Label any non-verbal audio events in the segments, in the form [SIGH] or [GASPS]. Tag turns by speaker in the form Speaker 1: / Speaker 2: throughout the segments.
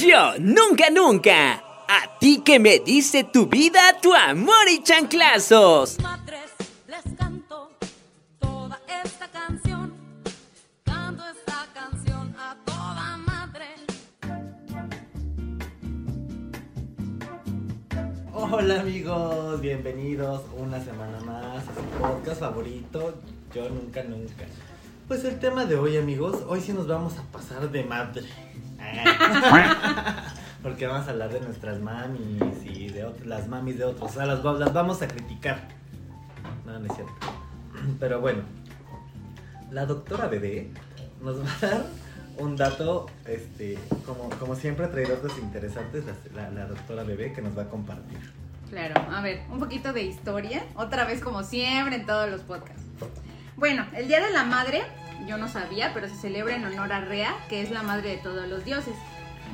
Speaker 1: Yo nunca, nunca. A ti que me dice tu vida, tu amor y chanclazos.
Speaker 2: madres les canto toda esta canción. Canto esta canción a toda madre.
Speaker 3: Hola amigos, bienvenidos una semana más a su podcast favorito, Yo Nunca Nunca. Pues el tema de hoy amigos, hoy sí nos vamos a pasar de madre. [LAUGHS] Porque vamos a hablar de nuestras mamis y de ot- las mamis de otros. O sea, las, va- las vamos a criticar. No, no es cierto. [CLEARS THROAT] Pero bueno, la doctora Bebé nos va a dar un dato, este, como, como siempre trae datos interesantes la- la doctora Bebé que nos va a compartir.
Speaker 4: Claro, a ver, un poquito de historia, otra vez como siempre en todos los podcasts. Bueno, el Día de la Madre, yo no sabía, pero se celebra en honor a Rea, que es la madre de todos los dioses.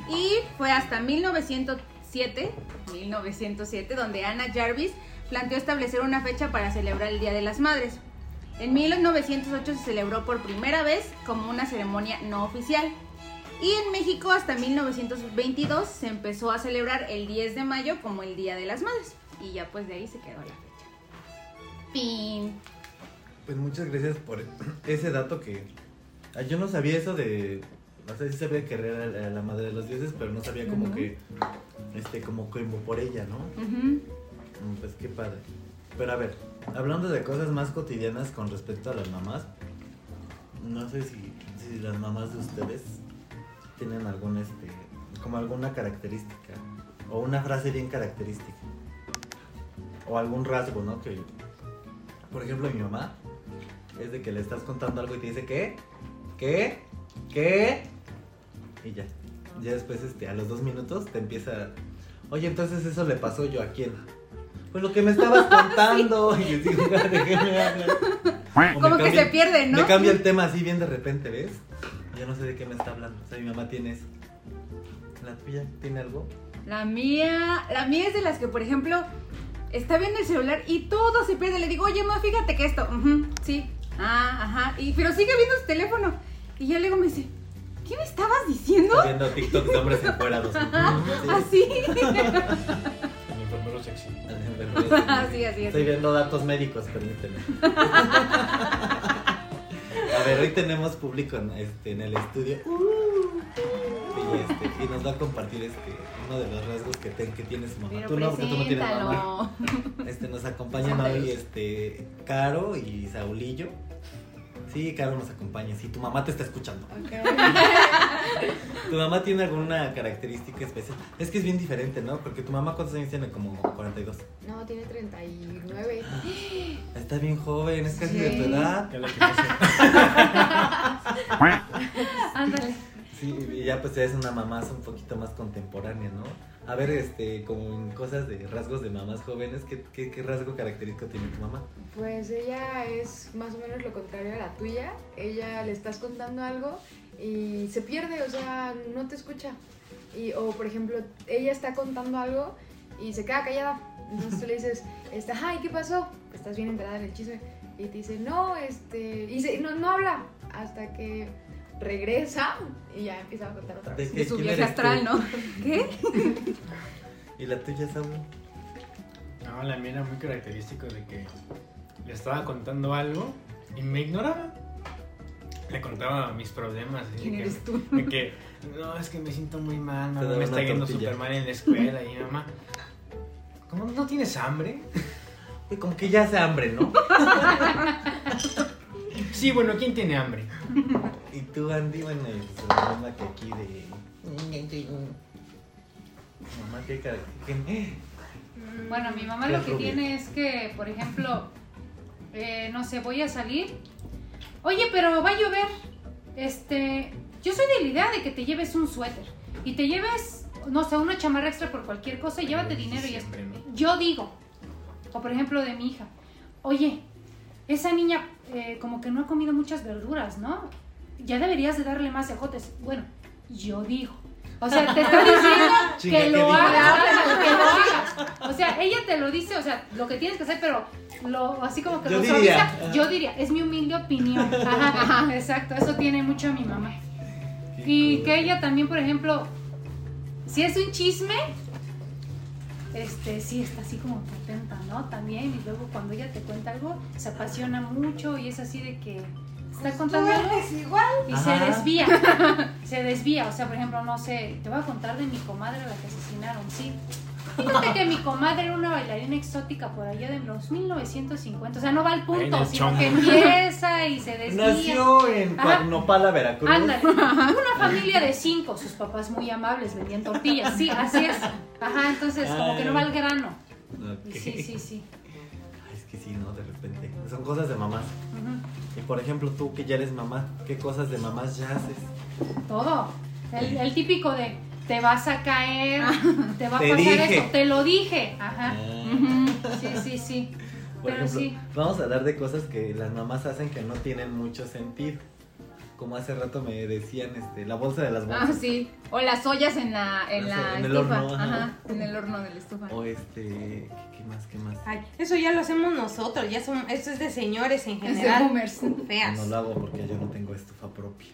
Speaker 4: Y fue hasta 1907, 1907, donde Anna Jarvis planteó establecer una fecha para celebrar el Día de las Madres. En 1908 se celebró por primera vez como una ceremonia no oficial. Y en México hasta 1922 se empezó a celebrar el 10 de mayo como el Día de las Madres. Y ya pues de ahí se quedó la fecha. Fin.
Speaker 3: Pues muchas gracias por [CLEARS THROAT] ese dato que yo no sabía eso de no sé si sabía que era la, la madre de los dioses, pero no sabía como que este como como por ella, ¿no? Mm, Pues qué padre. Pero a ver, hablando de cosas más cotidianas con respecto a las mamás, no sé si, si las mamás de ustedes tienen algún este como alguna característica o una frase bien característica o algún rasgo, ¿no? Que por ejemplo mi mamá es de que le estás contando algo y te dice ¿qué? ¿qué? ¿qué? y ya. Ya después este a los dos minutos te empieza Oye, entonces eso le pasó yo a quién? Pues lo que me estabas [LAUGHS] contando. Y yo digo, ¿de qué me hablas?
Speaker 4: Como que se pierde, ¿no?
Speaker 3: Me cambia el tema así bien de repente, ¿ves? Yo no sé de qué me está hablando. O sea, mi mamá tiene eso. ¿La tuya tiene algo?
Speaker 4: La mía, la mía es de las que, por ejemplo, está viendo el celular y todo se pierde. Le digo, oye, ma, fíjate que esto, sí, ah, ajá, y, pero sigue viendo su teléfono. Y ya luego me dice, ¿qué me estabas diciendo?
Speaker 3: Está viendo TikTok de hombres encuerados. [LAUGHS]
Speaker 4: Así.
Speaker 5: El enfermero sexy.
Speaker 4: Así, así,
Speaker 3: Estoy
Speaker 4: así.
Speaker 3: viendo datos médicos, permíteme. [LAUGHS] A ver, hoy tenemos público en, este, en el estudio. Y, este, y nos va a compartir este, uno de los rasgos que, ten- que tiene su mamá.
Speaker 4: Pero
Speaker 3: tú no, porque tú no tienes mamá. Este, nos acompañan [LAUGHS] hoy este, Caro y Saulillo. Sí, Caro nos acompaña. Sí, tu mamá te está escuchando. [LAUGHS] ¿Tu mamá tiene alguna característica especial? Es que es bien diferente, ¿no? Porque tu mamá, ¿cuántos años tiene? Como 42.
Speaker 6: No, tiene 39. [GASPS]
Speaker 3: Está bien joven, es casi de tu edad.
Speaker 5: Ya la que no sé.
Speaker 4: Ándale.
Speaker 3: Sí, y ya pues es una mamá un poquito más contemporánea, ¿no? A ver, este, como en cosas de rasgos de mamás jóvenes, ¿qué, qué, qué rasgo característico tiene tu mamá?
Speaker 6: Pues ella es más o menos lo contrario a la tuya. Ella le estás contando algo y se pierde, o sea, no te escucha. Y, o por ejemplo, ella está contando algo y se queda callada. Entonces tú le [LAUGHS] dices, este, ay, ¿qué pasó? Estás bien enterada en el chisme. Y te dice, no, este, y se- no, no habla hasta que regresa y ya empieza a contar otra
Speaker 3: ¿De
Speaker 6: vez.
Speaker 4: De su
Speaker 3: ¿Quién
Speaker 4: viaje
Speaker 3: tú?
Speaker 4: astral, ¿no? [LAUGHS] ¿Qué?
Speaker 3: ¿Y la tuya, Saúl?
Speaker 5: No, la mía era muy característico de que le estaba contando algo y me ignoraba. Le contaba mis problemas. de
Speaker 4: ¿Quién
Speaker 5: que-
Speaker 4: eres tú?
Speaker 5: De que, no, es que me siento muy mal, mamá, me está yendo súper mal en la escuela. Y mamá, ¿cómo no tienes hambre?
Speaker 3: Como que ya hace hambre, ¿no? [LAUGHS]
Speaker 5: Sí, bueno, ¿quién tiene hambre?
Speaker 3: Y tú, Andy, bueno, pues la misma que aquí de... Mamá, qué.
Speaker 7: Bueno, mi mamá lo que tiene es que, por ejemplo, eh, no sé, voy a salir. Oye, pero va a llover. Este, yo soy de la idea de que te lleves un suéter y te lleves, no sé, una chamarra extra por cualquier cosa y llévate dinero y esto. Yo digo, o por ejemplo de mi hija, oye, esa niña eh, como que no ha comido muchas verduras, ¿no? Ya deberías de darle más ejotes. Bueno, yo digo. O sea, te está diciendo [LAUGHS] que
Speaker 3: ¿qué
Speaker 7: lo hagas, que lo hagas. O sea, ella te lo dice, o sea, lo que tienes que hacer, pero lo, así como que
Speaker 3: Yo
Speaker 7: lo
Speaker 3: diría.
Speaker 7: suaviza. Yo diría, es mi humilde opinión. [LAUGHS] Ajá, ajá, exacto, eso tiene mucho mi mamá.
Speaker 3: Qué
Speaker 7: Y
Speaker 3: cool.
Speaker 7: que ella también, por ejemplo, si es un chisme, este, sí está así como contenta, ¿no? También, y luego cuando ella te cuenta algo, se apasiona mucho y es así de que está contando algo
Speaker 6: igual.
Speaker 7: y se desvía, se desvía, o sea, por ejemplo, no sé, te voy a contar de mi comadre a la que asesinaron, sí. Fíjate que mi comadre era una bailarina exótica por allá de los 1950, o sea, no va al punto, sino
Speaker 5: chongo.
Speaker 7: que empieza y se desvía.
Speaker 3: Nació en. Nopala, Veracruz.
Speaker 7: Ándale, una familia de cinco, sus papás muy amables vendían tortillas, sí, así es. Ajá, entonces como que no va al grano. Sí, sí, sí.
Speaker 3: Ay, Es que sí, ¿no? De repente. Son cosas de mamás. Y por ejemplo, tú que ya eres mamá, ¿qué cosas de mamás ya haces?
Speaker 7: Todo. El, el típico de te vas a caer, te va a
Speaker 3: Te
Speaker 7: pasar
Speaker 3: dije.
Speaker 7: esto, te lo dije. Ajá.
Speaker 3: Ah.
Speaker 7: Sí, sí, sí.
Speaker 3: Por
Speaker 7: Pero
Speaker 3: ejemplo,
Speaker 7: sí.
Speaker 3: vamos a hablar de cosas que las mamás hacen que no tienen mucho sentido. Como hace rato me decían, este, la bolsa de las
Speaker 4: Ah,
Speaker 3: bolsas.
Speaker 4: sí. O las ollas en la, en la
Speaker 3: en el
Speaker 4: estufa.
Speaker 3: horno, ajá.
Speaker 4: ajá. En el horno de la estufa.
Speaker 3: O este, ¿qué, qué más, qué más?
Speaker 8: Ay, eso ya lo hacemos nosotros, ya son, eso es de señores en
Speaker 4: Es de
Speaker 8: general.
Speaker 4: boomers.
Speaker 8: Feas.
Speaker 3: No lo hago porque yo no tengo estufa propia.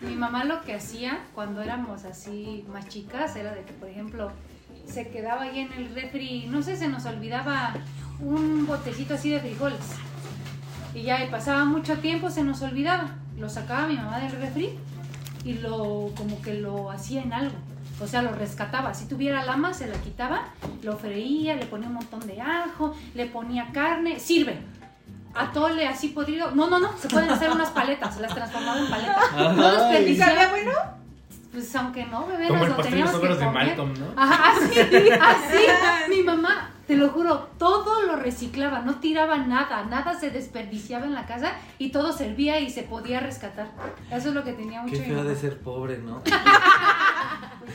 Speaker 7: Mi mamá lo que hacía cuando éramos así más chicas era de que, por ejemplo, se quedaba ahí en el refri, no sé, se nos olvidaba un botecito así de frijoles. Y ya y pasaba mucho tiempo, se nos olvidaba. Lo sacaba mi mamá del refri y lo como que lo hacía en algo. O sea, lo rescataba. Si tuviera lama, se la quitaba, lo freía, le ponía un montón de ajo, le ponía carne, sirve. Atole así podrido. No, no, no, se pueden hacer unas paletas, las transformaba en paletas. No [LAUGHS]
Speaker 3: Ay.
Speaker 7: desperdiciaba. bueno? Pues aunque no, bebé,
Speaker 5: Como
Speaker 7: nos
Speaker 5: el
Speaker 7: lo teníamos que
Speaker 5: sobras de
Speaker 7: comer.
Speaker 5: Malcolm, ¿no?
Speaker 7: Ajá, así, así. Mi mamá, te lo juro, todo lo reciclaba, no tiraba nada, nada se desperdiciaba en la casa y todo servía y se podía rescatar. Eso es lo que tenía mucho
Speaker 3: Qué feo de ser pobre, ¿no? [LAUGHS]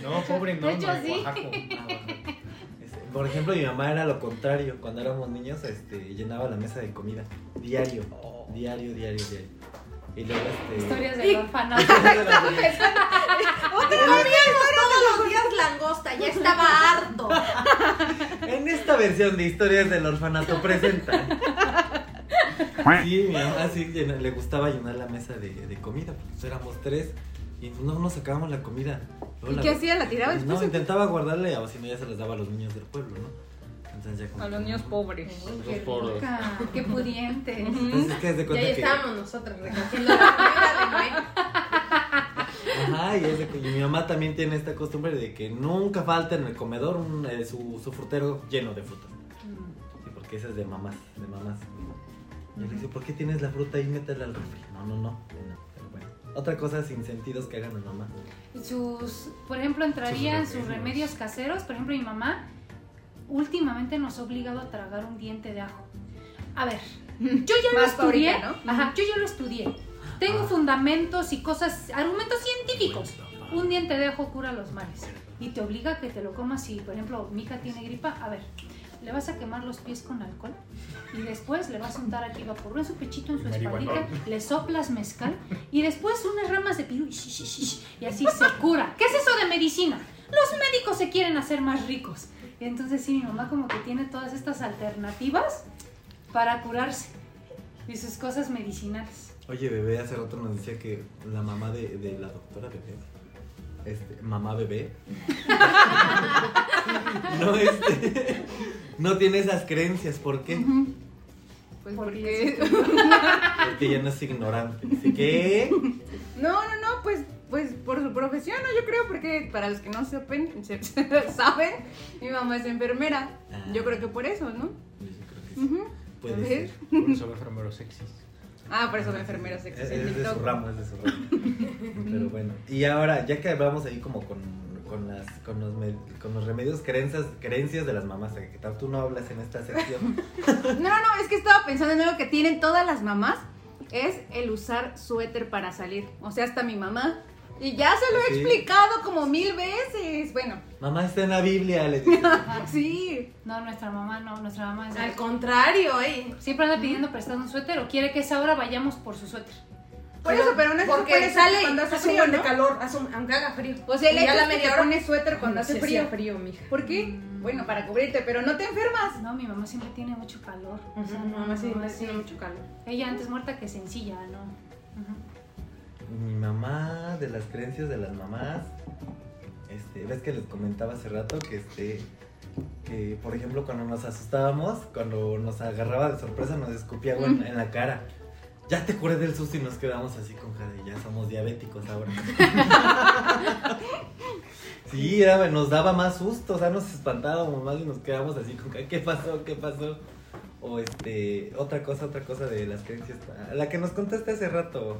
Speaker 5: No, pobre, no,
Speaker 7: De hecho,
Speaker 5: no,
Speaker 7: sí.
Speaker 3: Este, Por ejemplo, mi mamá era lo contrario. Cuando éramos niños, este, llenaba la mesa de comida. Diario. Diario, diario, diario. Y luego, este...
Speaker 7: Historias del [LAUGHS] orfanato.
Speaker 8: todos los días langosta, ya estaba harto. [LAUGHS]
Speaker 3: En esta versión de Historias del Orfanato presenta. [LAUGHS] Sí, mi mamá sí llena- le gustaba llenar la mesa de, de comida. Pues éramos tres y no nos sacábamos la comida. Luego
Speaker 4: ¿Y
Speaker 3: la-
Speaker 4: qué hacía? ¿La tiraba
Speaker 3: Pues
Speaker 4: después?
Speaker 3: No, intentaba guardarle o si no ya se las daba a los niños del pueblo, ¿no? Entonces ya
Speaker 4: A los niños pobres.
Speaker 7: Qué
Speaker 3: pobres.
Speaker 7: rica, qué pudiente.
Speaker 3: Entonces es que de
Speaker 8: Y
Speaker 3: cuenta
Speaker 8: ahí
Speaker 3: que...
Speaker 8: estábamos nosotros recogiendo la comida de.
Speaker 3: Ajá, y, es de que- y mi mamá también tiene esta costumbre de que nunca falta en el comedor un, eh, su, su frutero lleno de fruta. Sí, porque esa es de mamás, de mamás. Y yo le dice, ¿por qué tienes la fruta ahí? Métela al refri. No, no, no. no, Pero bueno. Otra cosa sin sentidos que hagan las mamás.
Speaker 7: sus, por ejemplo, entrarían
Speaker 3: Sus
Speaker 7: sus
Speaker 3: remedios.
Speaker 7: remedios caseros. Por ejemplo, mi mamá últimamente nos ha obligado a tragar un diente de ajo. A ver, [LAUGHS] yo ya lo estudié,
Speaker 4: ahorita, ¿no?
Speaker 7: ajá, yo ya lo estudié. Tengo fundamentos y cosas, argumentos científicos. Un diente de ajo cura los males y te obliga a que te lo comas si, por ejemplo, mi hija tiene gripa. A ver, le vas a quemar los pies con alcohol y después le vas a untar aquí vaporru en su pechito, en su espaldita, le soplas mezcal y después unas ramas de pirú y así se cura. ¿Qué es eso de medicina? Los médicos se quieren hacer más ricos. Y entonces sí, mi mamá como que tiene todas estas alternativas para curarse y sus cosas medicinales.
Speaker 3: Oye, bebé, hace rato nos decía que la mamá de, de la doctora bebé, este, mamá bebé, [LAUGHS] no, este, no tiene esas creencias. ¿Por qué?
Speaker 4: Pues
Speaker 7: Porque
Speaker 4: porque... [LAUGHS]
Speaker 3: Porque ella no es ignorante. Dice, ¿qué?
Speaker 4: No, no, no, pues, pues por su profesión, ¿no? Yo creo, porque para los que no sepan, [LAUGHS] se- saben, mi mamá es enfermera.
Speaker 3: Ah.
Speaker 4: Yo creo que por eso, ¿no?
Speaker 3: Yo creo que sí.
Speaker 4: Ujú.
Speaker 3: Puede
Speaker 4: A ver.
Speaker 3: ser. [LAUGHS]
Speaker 5: Por eso enfermeros sexys.
Speaker 4: Ah, por eso me enfermera
Speaker 3: Es,
Speaker 4: sexy.
Speaker 3: es
Speaker 4: en
Speaker 3: de su ramo, es de su ramo. [LAUGHS] Pero bueno. Y ahora, ya que hablamos ahí como con, con, las, con, los, me- con los remedios, creencias, creencias de las mamás, que tal tú no hablas en esta sección.
Speaker 4: No, no, no, es que estaba pensando en algo que tienen todas las mamás, es el usar suéter para salir. O sea, hasta mi mamá. Y ya se lo he
Speaker 3: ¿Sí?
Speaker 4: explicado como mil veces. Bueno,
Speaker 3: Mamá está en la Biblia, le [LAUGHS]
Speaker 4: sí.
Speaker 7: No, nuestra mamá no, nuestra mamá es
Speaker 8: Al contrario, eh.
Speaker 7: Siempre anda pidiendo prestado un suéter o quiere que esa hora vayamos por su suéter.
Speaker 4: Por eso, pero no es
Speaker 8: Porque sale
Speaker 4: cuando hace frío,
Speaker 8: buen de
Speaker 4: ¿no?
Speaker 8: calor, hace un- aunque haga frío.
Speaker 4: O sea, el
Speaker 8: Y
Speaker 4: hecho
Speaker 8: a la
Speaker 4: es que
Speaker 8: media
Speaker 4: te
Speaker 8: hora
Speaker 4: pones suéter cuando hace
Speaker 8: Sí
Speaker 4: frío.
Speaker 8: frío, mija.
Speaker 4: ¿Por qué? Bueno, para cubrirte, pero no te enfermas.
Speaker 7: No, mi mamá siempre tiene mucho calor. O sea, no,
Speaker 8: mamá sí,
Speaker 7: sí.
Speaker 8: tiene mucho calor.
Speaker 7: Ella antes muerta que sencilla, ¿no? Ujú.
Speaker 3: Mi mamá, de las creencias de las mamás. Este, ves que les comentaba hace rato que este que por ejemplo cuando nos asustábamos, cuando nos agarraba de sorpresa nos escupía algo en, en la cara. Ya te curé del susto y nos quedamos así con cara ya somos diabéticos ahora. [LAUGHS] sí, era, nos daba más susto, o sea, nos espantábamos más y nos quedamos así con ¿qué pasó? ¿Qué pasó? O este, otra cosa, otra cosa de las creencias. La que nos contaste hace rato.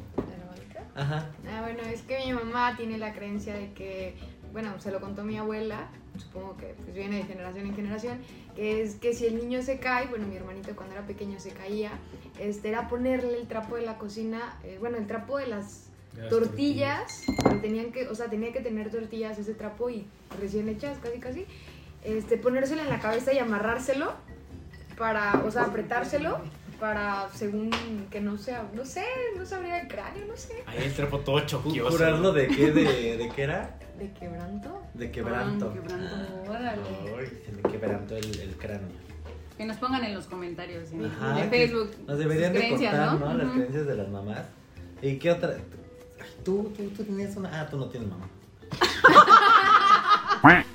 Speaker 3: Ajá.
Speaker 6: Ah, bueno, es que mi mamá tiene la creencia de que, bueno, se lo contó mi abuela, supongo que pues, viene de generación en generación, que es que si el niño se cae, bueno, mi hermanito cuando era pequeño se caía, este era ponerle el trapo de la cocina, eh, bueno, el trapo de las
Speaker 5: Las
Speaker 6: tortillas, que tenían que, o sea, tenía que tener tortillas ese trapo y recién hechas, casi casi, este, ponérselo en la cabeza y amarrárselo para, o sea, apretárselo para, según que no sea, no sé, no se abría el cráneo, no sé,
Speaker 5: Ahí el trapo todo choquioso.
Speaker 3: ¿Curarlo de qué? ¿De, de qué era?
Speaker 6: de quebranto.
Speaker 3: De quebranto.
Speaker 4: Ah, quebranto. Órale.
Speaker 3: Ay, se me quebrantó el, el cráneo.
Speaker 4: Que nos pongan en los comentarios en-
Speaker 3: Ajá,
Speaker 4: de Facebook.
Speaker 3: Nos deberían
Speaker 4: sus
Speaker 3: de contar, ¿no? Las creencias de las mamás. ¿Y qué otra? Ay, tú, tú, tú tenías una. Ah, tú no tienes mamá. [LAUGHS]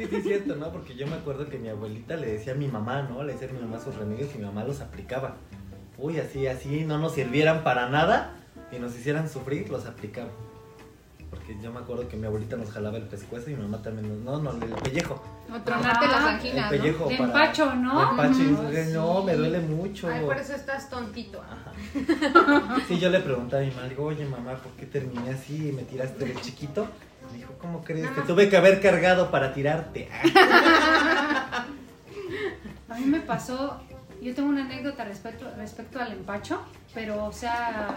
Speaker 3: Que sí es cierto, ¿no? Porque yo me acuerdo que mi abuelita le decía a mi mamá, ¿no? Le decía a mi mamá sus remedios y mi mamá los aplicaba. Uy, así, así, no nos sirvieran para nada y nos hicieran sufrir, los aplicaba. Porque yo me acuerdo que mi abuelita nos jalaba el pescuezo y mi mamá también nos... No, no, el pellejo.
Speaker 4: O tronarte
Speaker 7: Ah,
Speaker 4: las
Speaker 3: El
Speaker 4: anginas, ¿no?
Speaker 3: pellejo
Speaker 7: De
Speaker 3: para-
Speaker 7: empacho, ¿no?
Speaker 3: empacho, y
Speaker 4: Ujú.
Speaker 3: dices, no, me duele mucho.
Speaker 8: Ay, por eso estás tontito.
Speaker 3: Ajá. Sí, yo le pregunté a mi mamá, digo, oye mamá, ¿por qué terminé así y me tiraste de chiquito? ¿Cómo crees? Te tuve que haber cargado para tirarte.
Speaker 7: A mí me pasó, yo tengo una anécdota respecto, respecto al empacho, pero o sea,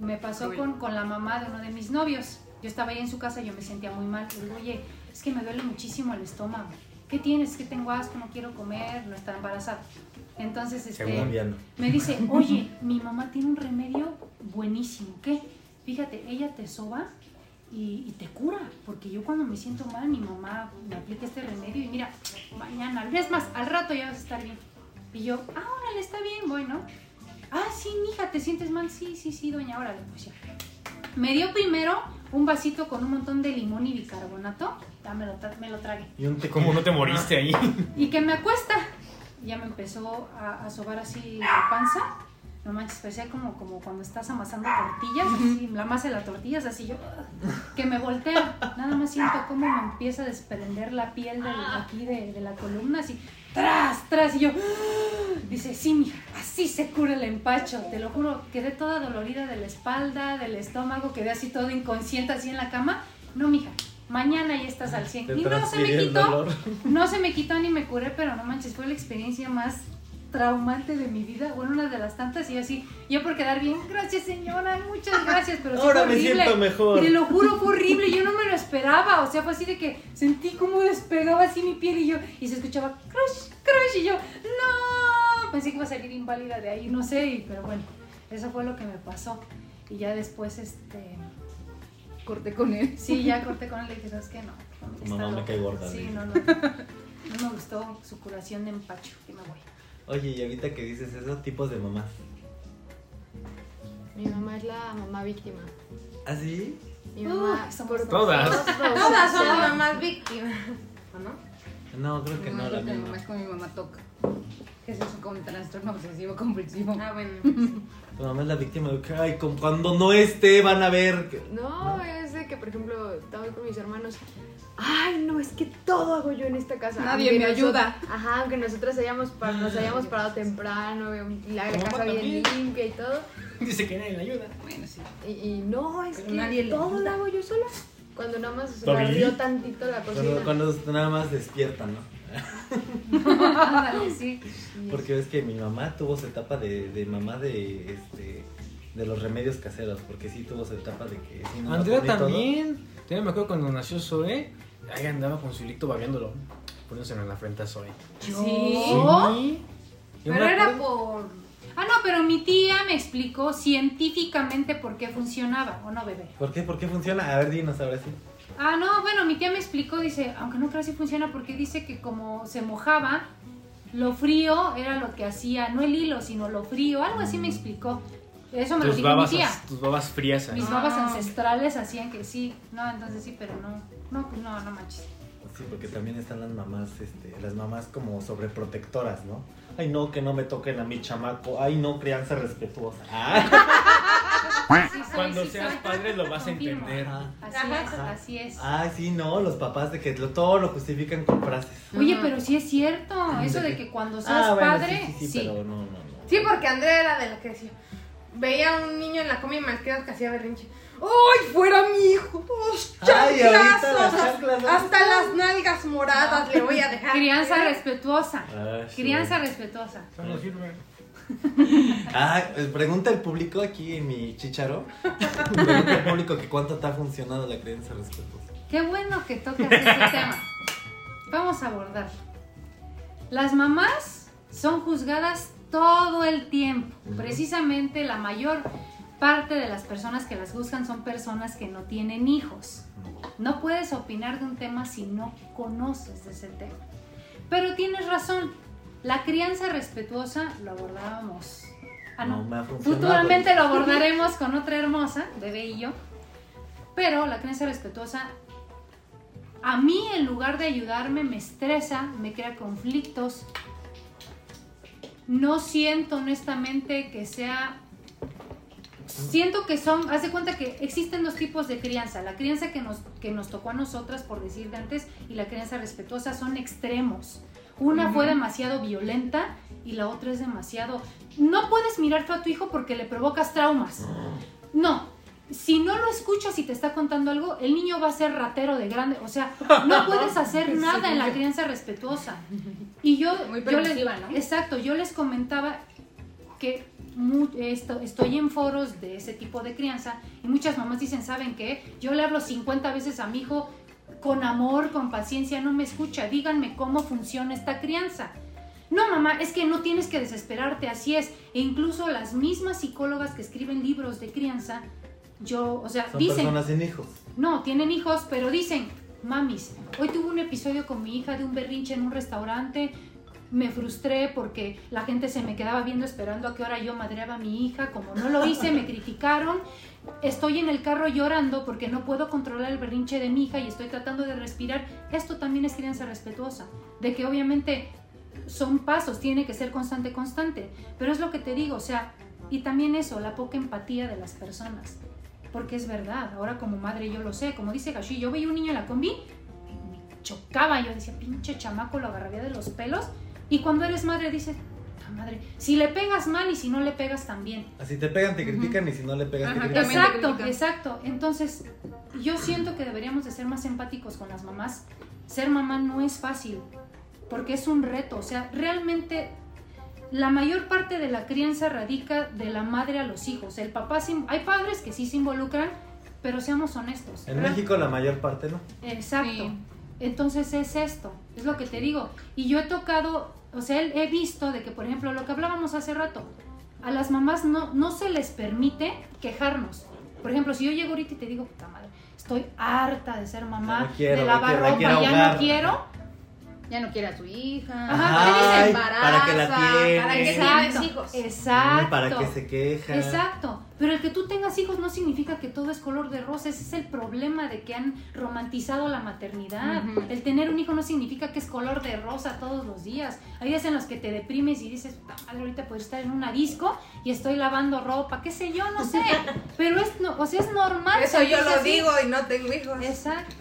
Speaker 7: me pasó con, con la mamá de uno de mis novios. Yo estaba ahí en su casa y yo me sentía muy mal. Le digo, oye, es que me duele muchísimo el estómago. ¿Qué tienes? Es que tengo asco, no quiero comer, no está embarazada. Entonces, este, me dice, oye, mi mamá tiene un remedio buenísimo. ¿Qué? Fíjate, ella te soba y, y te cura. Porque yo cuando me siento mal, mi mamá me aplica este remedio y mira, mañana, es más, al rato ya vas a estar bien. Y yo, ah, órale, está bien, bueno. Ah, sí, mija, ¿te sientes mal? Sí, sí, sí, doña, órale, pues ya. Me dio primero un vasito con un montón de limón y bicarbonato. Ya me lo, me lo tragué.
Speaker 3: Y te
Speaker 5: ¿Cómo no te moriste ahí?
Speaker 7: Y que me acuesta. Ya me empezó a, a sobar así la panza. No manches, parecía como, como cuando estás amasando tortillas, así, la masa de las tortillas, así yo, que me voltea. Nada más siento cómo me empieza a desprender la piel de aquí de, de la columna, así, tras, tras, y yo, dice, sí, mija, así se cura el empacho, te lo juro, quedé toda dolorida de la espalda, del estómago, quedé así todo inconsciente, así en la cama. No, mija, mañana ya estás al 100.
Speaker 3: Te
Speaker 7: Y no se me quitó. No se me quitó ni me curé, pero no manches, fue la experiencia más traumante de mi vida. Bueno, una de las tantas, y yo así, yo por quedar bien, gracias señora, muchas gracias, pero sí
Speaker 3: Ahora
Speaker 7: fue
Speaker 3: me
Speaker 7: horrible.
Speaker 3: siento mejor.
Speaker 7: Te lo juro, fue horrible, yo no me lo esperaba, o sea, fue así de que sentí como despegaba así mi piel y yo, y se escuchaba crush, crush, y yo, no, pensé que iba a salir inválida de ahí, no sé, y- pero bueno, eso fue lo que me pasó. Y ya después, este,
Speaker 4: Corté con él.
Speaker 7: sí, ya corté con él y dije, ¿sabes qué? No, no, está
Speaker 3: mamá me
Speaker 7: loco".
Speaker 3: cae gorda,
Speaker 7: Sí,
Speaker 3: le
Speaker 7: no, no, no me gustó su curación de empacho, que me voy.
Speaker 3: Oye, y ahorita que dices eso, tipos de mamás.
Speaker 6: Mi mamá es la mamá víctima.
Speaker 3: ¿Ah, sí?
Speaker 6: Mi
Speaker 7: Uh,
Speaker 6: mamá,
Speaker 7: somos
Speaker 6: por
Speaker 5: todas.
Speaker 8: Todas
Speaker 6: sea,
Speaker 8: mamás [LAUGHS] víctimas. ¿O no?
Speaker 3: No, creo que no, la
Speaker 4: que mi
Speaker 3: misma.
Speaker 4: mamá es como mi mamá toca. Que es eso como trastorno obsesivo compulsivo.
Speaker 8: Ah, bueno.
Speaker 3: Tu mamá es la víctima de que, ay, cuando no esté van a ver. que-
Speaker 6: No, es de que, por ejemplo, estaba con mis hermanos. Ay, no, es que todo hago yo en esta casa.
Speaker 4: Nadie
Speaker 6: Aunque
Speaker 4: me ayuda.
Speaker 6: Ajá, aunque nosotros hayamos, nos hayamos parado temprano, y la, la casa bien limpia y todo. [LAUGHS]
Speaker 5: Dice que nadie le ayuda.
Speaker 4: Bueno, sí.
Speaker 6: Y, y no, es
Speaker 4: Pero
Speaker 6: que
Speaker 4: nadie
Speaker 6: todo lo hago yo sola. Cuando nada más barrió tantito la cocina.
Speaker 3: Cuando, cuando nada más despiertan, ¿no? [LAUGHS] Porque ves que mi mamá tuvo su etapa de, de mamá de este de los remedios caseros, porque sí tuvo su etapa de que sí nos
Speaker 5: Andrea también. También me acuerdo cuando nació Zoe. Ahí andaba con su hilito babeándolo. Poniéndoselo en la frente a Zoe.
Speaker 7: ¿Sí?
Speaker 5: Sí.
Speaker 8: Pero era
Speaker 5: acuerdo-
Speaker 8: por.
Speaker 7: Ah, no, pero mi tía me explicó científicamente por qué funcionaba, ¿o no, bebé?
Speaker 3: ¿Por qué? ¿Por qué funciona? A ver, dinos ahora sí.
Speaker 7: Ah, no, bueno, mi tía me explicó, dice, aunque no creo si funciona, porque dice que como se mojaba, lo frío era lo que hacía, no el hilo, sino lo frío, algo así me explicó. Eso me lo
Speaker 5: Tus
Speaker 7: mi
Speaker 5: babas,
Speaker 7: tía.
Speaker 5: tus babas frías ahí.
Speaker 7: Mis babas ancestrales hacían que sí. No, entonces sí, pero no. No, pues no, no manches.
Speaker 3: Sí, porque también están las mamás, este, las mamás como sobreprotectoras, ¿no? Ay, no, que no me toquen a mi chamaco. Ay, no, crianza respetuosa. [LAUGHS] Ah,
Speaker 7: Sí soy,
Speaker 5: Cuando
Speaker 7: sí
Speaker 5: seas
Speaker 7: soy.
Speaker 5: padre lo vas a entender.
Speaker 3: Ajá.
Speaker 7: Así
Speaker 8: Ajá.
Speaker 7: es, así es.
Speaker 3: Ay, sí, no, los papás de que lo- todo lo justifican con frases.
Speaker 7: Oye, pero sí es cierto. Eso
Speaker 3: ¿De
Speaker 7: que cuando seas
Speaker 3: Ah, bueno,
Speaker 7: padre,
Speaker 3: sí, sí, sí, pero no, no, no.
Speaker 8: Sí, porque Andrea era de la que decía. Veía a un niño en la comida y malcriado que hacía berrinche. ¡Ay, fuera mi hijo! ¡Los
Speaker 3: Ay, las chanclas.
Speaker 8: Hasta las nalgas moradas le voy a dejar.
Speaker 7: crianza respetuosa.
Speaker 3: Ah, sí.
Speaker 7: Crianza respetuosa.
Speaker 5: No sirve. [LAUGHS]
Speaker 3: Ah, eh, pregunta el público aquí en mi chicharo. pregunta el público que cuánto te ha funcionado la crianza respetuosa.
Speaker 7: Qué bueno que tocas este [LAUGHS] tema. Vamos a abordar. Las mamás son juzgadas todo el tiempo. Precisamente la mayor parte de las personas que las juzgan son personas que no tienen hijos. No puedes opinar de un tema si no conoces de ese tema. Pero tienes razón. La crianza respetuosa lo abordábamos. Ah, no.
Speaker 3: No.
Speaker 7: Futuramente lo [LAUGHS] abordaremos con otra hermosa, bebé y yo. Pero la crianza respetuosa, a mí en lugar de ayudarme, me estresa, me crea conflictos. No siento honestamente que sea... Siento que son, haz de cuenta que existen dos tipos de crianza. La crianza que nos, que nos tocó a nosotras, por decir de antes, y la crianza respetuosa son extremos. Una fue demasiado violenta y la otra es demasiado... No puedes mirar a tu hijo porque le provocas traumas. No. Si no lo escuchas y te está contando algo, el niño va a ser ratero de grande. O sea, no [LAUGHS] puedes hacer nada en la crianza respetuosa. Y yo, [LAUGHS]
Speaker 4: Muy
Speaker 7: yo les,
Speaker 4: ¿no?
Speaker 7: exacto, yo les comentaba que esto, estoy en foros de ese tipo de crianza y muchas mamás dicen, ¿saben qué? Yo le hablo 50 veces a mi hijo con amor, con paciencia, no me escucha, díganme cómo funciona esta crianza. No, mamá, es que no tienes que desesperarte, así es. E incluso las mismas psicólogas que escriben libros de crianza, yo, o sea,
Speaker 3: Son
Speaker 7: dicen,
Speaker 3: personas sin hijos.
Speaker 7: no, tienen hijos, pero dicen, mamis, hoy tuve un episodio con mi hija de un berrinche en un restaurante, me frustré porque la gente se me quedaba viendo esperando a qué hora yo madreaba a mi hija, como no lo hice, me criticaron, estoy en el carro llorando porque no puedo controlar el berrinche de mi hija y estoy tratando de respirar. Esto también es crianza respetuosa, de que obviamente son pasos, tiene que ser constante, constante, pero es lo que te digo, o sea, y también eso, la poca empatía de las personas. Porque es verdad, ahora como madre yo lo sé, como dice Gashi, yo veía un niño en la combi, me chocaba, yo decía, pinche chamaco, lo agarraría de los pelos, y cuando eres madre dices, "Puta madre, si le pegas mal y si no le pegas también.
Speaker 3: Así te pegan, te critican y si no le pegas, te critican.
Speaker 4: Te
Speaker 7: Exacto, exacto. Entonces, yo siento que deberíamos de ser más empáticos con las mamás. Ser mamá no es fácil, porque es un reto. O sea, realmente la mayor parte de la crianza radica de la madre a los hijos. El papá, sí- hay padres que sí se involucran, pero seamos honestos.
Speaker 3: En México la mayor parte no.
Speaker 7: Exacto.
Speaker 4: Sí.
Speaker 7: Entonces es esto, es lo que te digo. Y yo he tocado, o sea, he visto de que, por ejemplo, lo que hablábamos hace rato, a las mamás no, no se les permite quejarnos. Por ejemplo, si yo llego ahorita y te digo, puta madre, estoy harta de ser mamá,
Speaker 3: Ya no quiero,
Speaker 7: de
Speaker 3: la
Speaker 7: lavar ropa,
Speaker 3: quiero
Speaker 7: ya no quiero.
Speaker 4: Ya no quiere a su hija.
Speaker 7: Ajá,
Speaker 3: Ay,
Speaker 4: embaraza,
Speaker 3: para que la tiene.
Speaker 8: para que
Speaker 7: Exacto,
Speaker 8: hijos.
Speaker 7: Exacto.
Speaker 3: Para que se queja.
Speaker 7: Exacto, pero el que tú tengas hijos no significa que todo es color de rosa, ese es el problema de que han romantizado la maternidad. El tener un hijo no significa que es color de rosa todos los días. Hay días en los que te deprimes y dices, "Puta madre, ahorita puedo estar en una disco y estoy lavando ropa, qué sé yo, no sé, [LAUGHS] pero es, no, o sea, es normal.
Speaker 8: Eso yo lo
Speaker 7: así.
Speaker 8: digo y no tengo hijos.
Speaker 7: Exacto.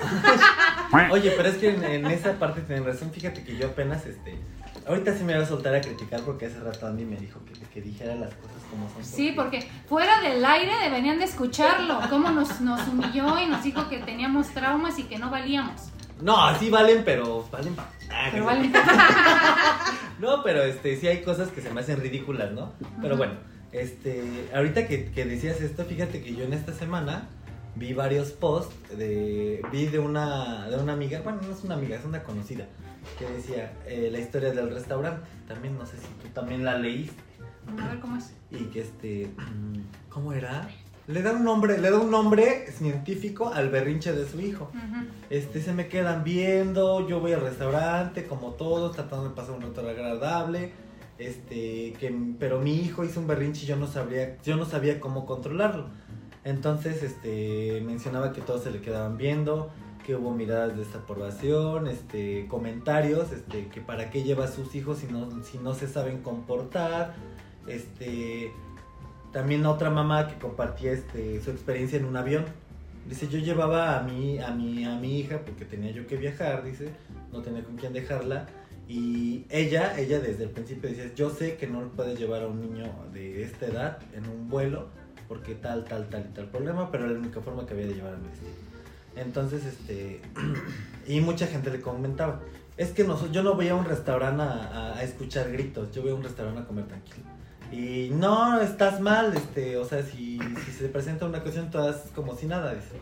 Speaker 7: [LAUGHS]
Speaker 3: Oye, pero es que en, en esa parte tienen razón. Fíjate que yo apenas, este. Ahorita sí me voy a soltar a criticar porque hace rato Andy me dijo que, que dijera las cosas como son.
Speaker 7: Sí, porque fuera del aire deberían de escucharlo, cómo nos, nos humilló y nos dijo que teníamos traumas y que no valíamos.
Speaker 3: No, sí valen, pero valen. Ah, que
Speaker 7: Pero valen [LAUGHS]
Speaker 3: No, pero este, sí hay cosas que se me hacen ridículas, ¿no? Pero bueno, este, ahorita que, que decías esto, fíjate que yo en esta semana vi varios posts de, vi de una, de una amiga, bueno, no es una amiga, es una conocida, que decía eh, la historia del restaurante. También, no sé si tú también la leíste.
Speaker 7: A ver cómo es.
Speaker 3: Y que este, ¿cómo era? Le da un nombre, le da un nombre científico al berrinche de su hijo.
Speaker 7: Ujú.
Speaker 3: Este, se me quedan viendo, yo voy al restaurante, como todos, tratando de pasar un rato agradable. este, que, pero mi hijo hizo un berrinche y yo no sabría, yo no sabía cómo controlarlo. Entonces, este, mencionaba que todos se le quedaban viendo, que hubo miradas de desaprobación, este, comentarios, este, que para qué lleva a sus hijos si no, si no se saben comportar, este, también otra mamá que compartía este, su experiencia en un avión. Dice, yo llevaba a mi, a mi, a mi hija porque tenía yo que viajar, dice, no tenía con quién dejarla. Y ella, ella desde el principio decía, yo sé que no puedes llevar a un niño de esta edad en un vuelo porque tal, tal, tal y tal problema, pero era la única forma que había de llevar a mi vestido. Entonces, este, [CLEARS THROAT] y mucha gente le comentaba, es que no, yo no voy a un restaurante a, a- escuchar gritos, yo voy a un restaurante a comer tranquilo. Y no, estás mal, este, o sea, si, si se presenta una cuestión, tú haz como si nada, dice.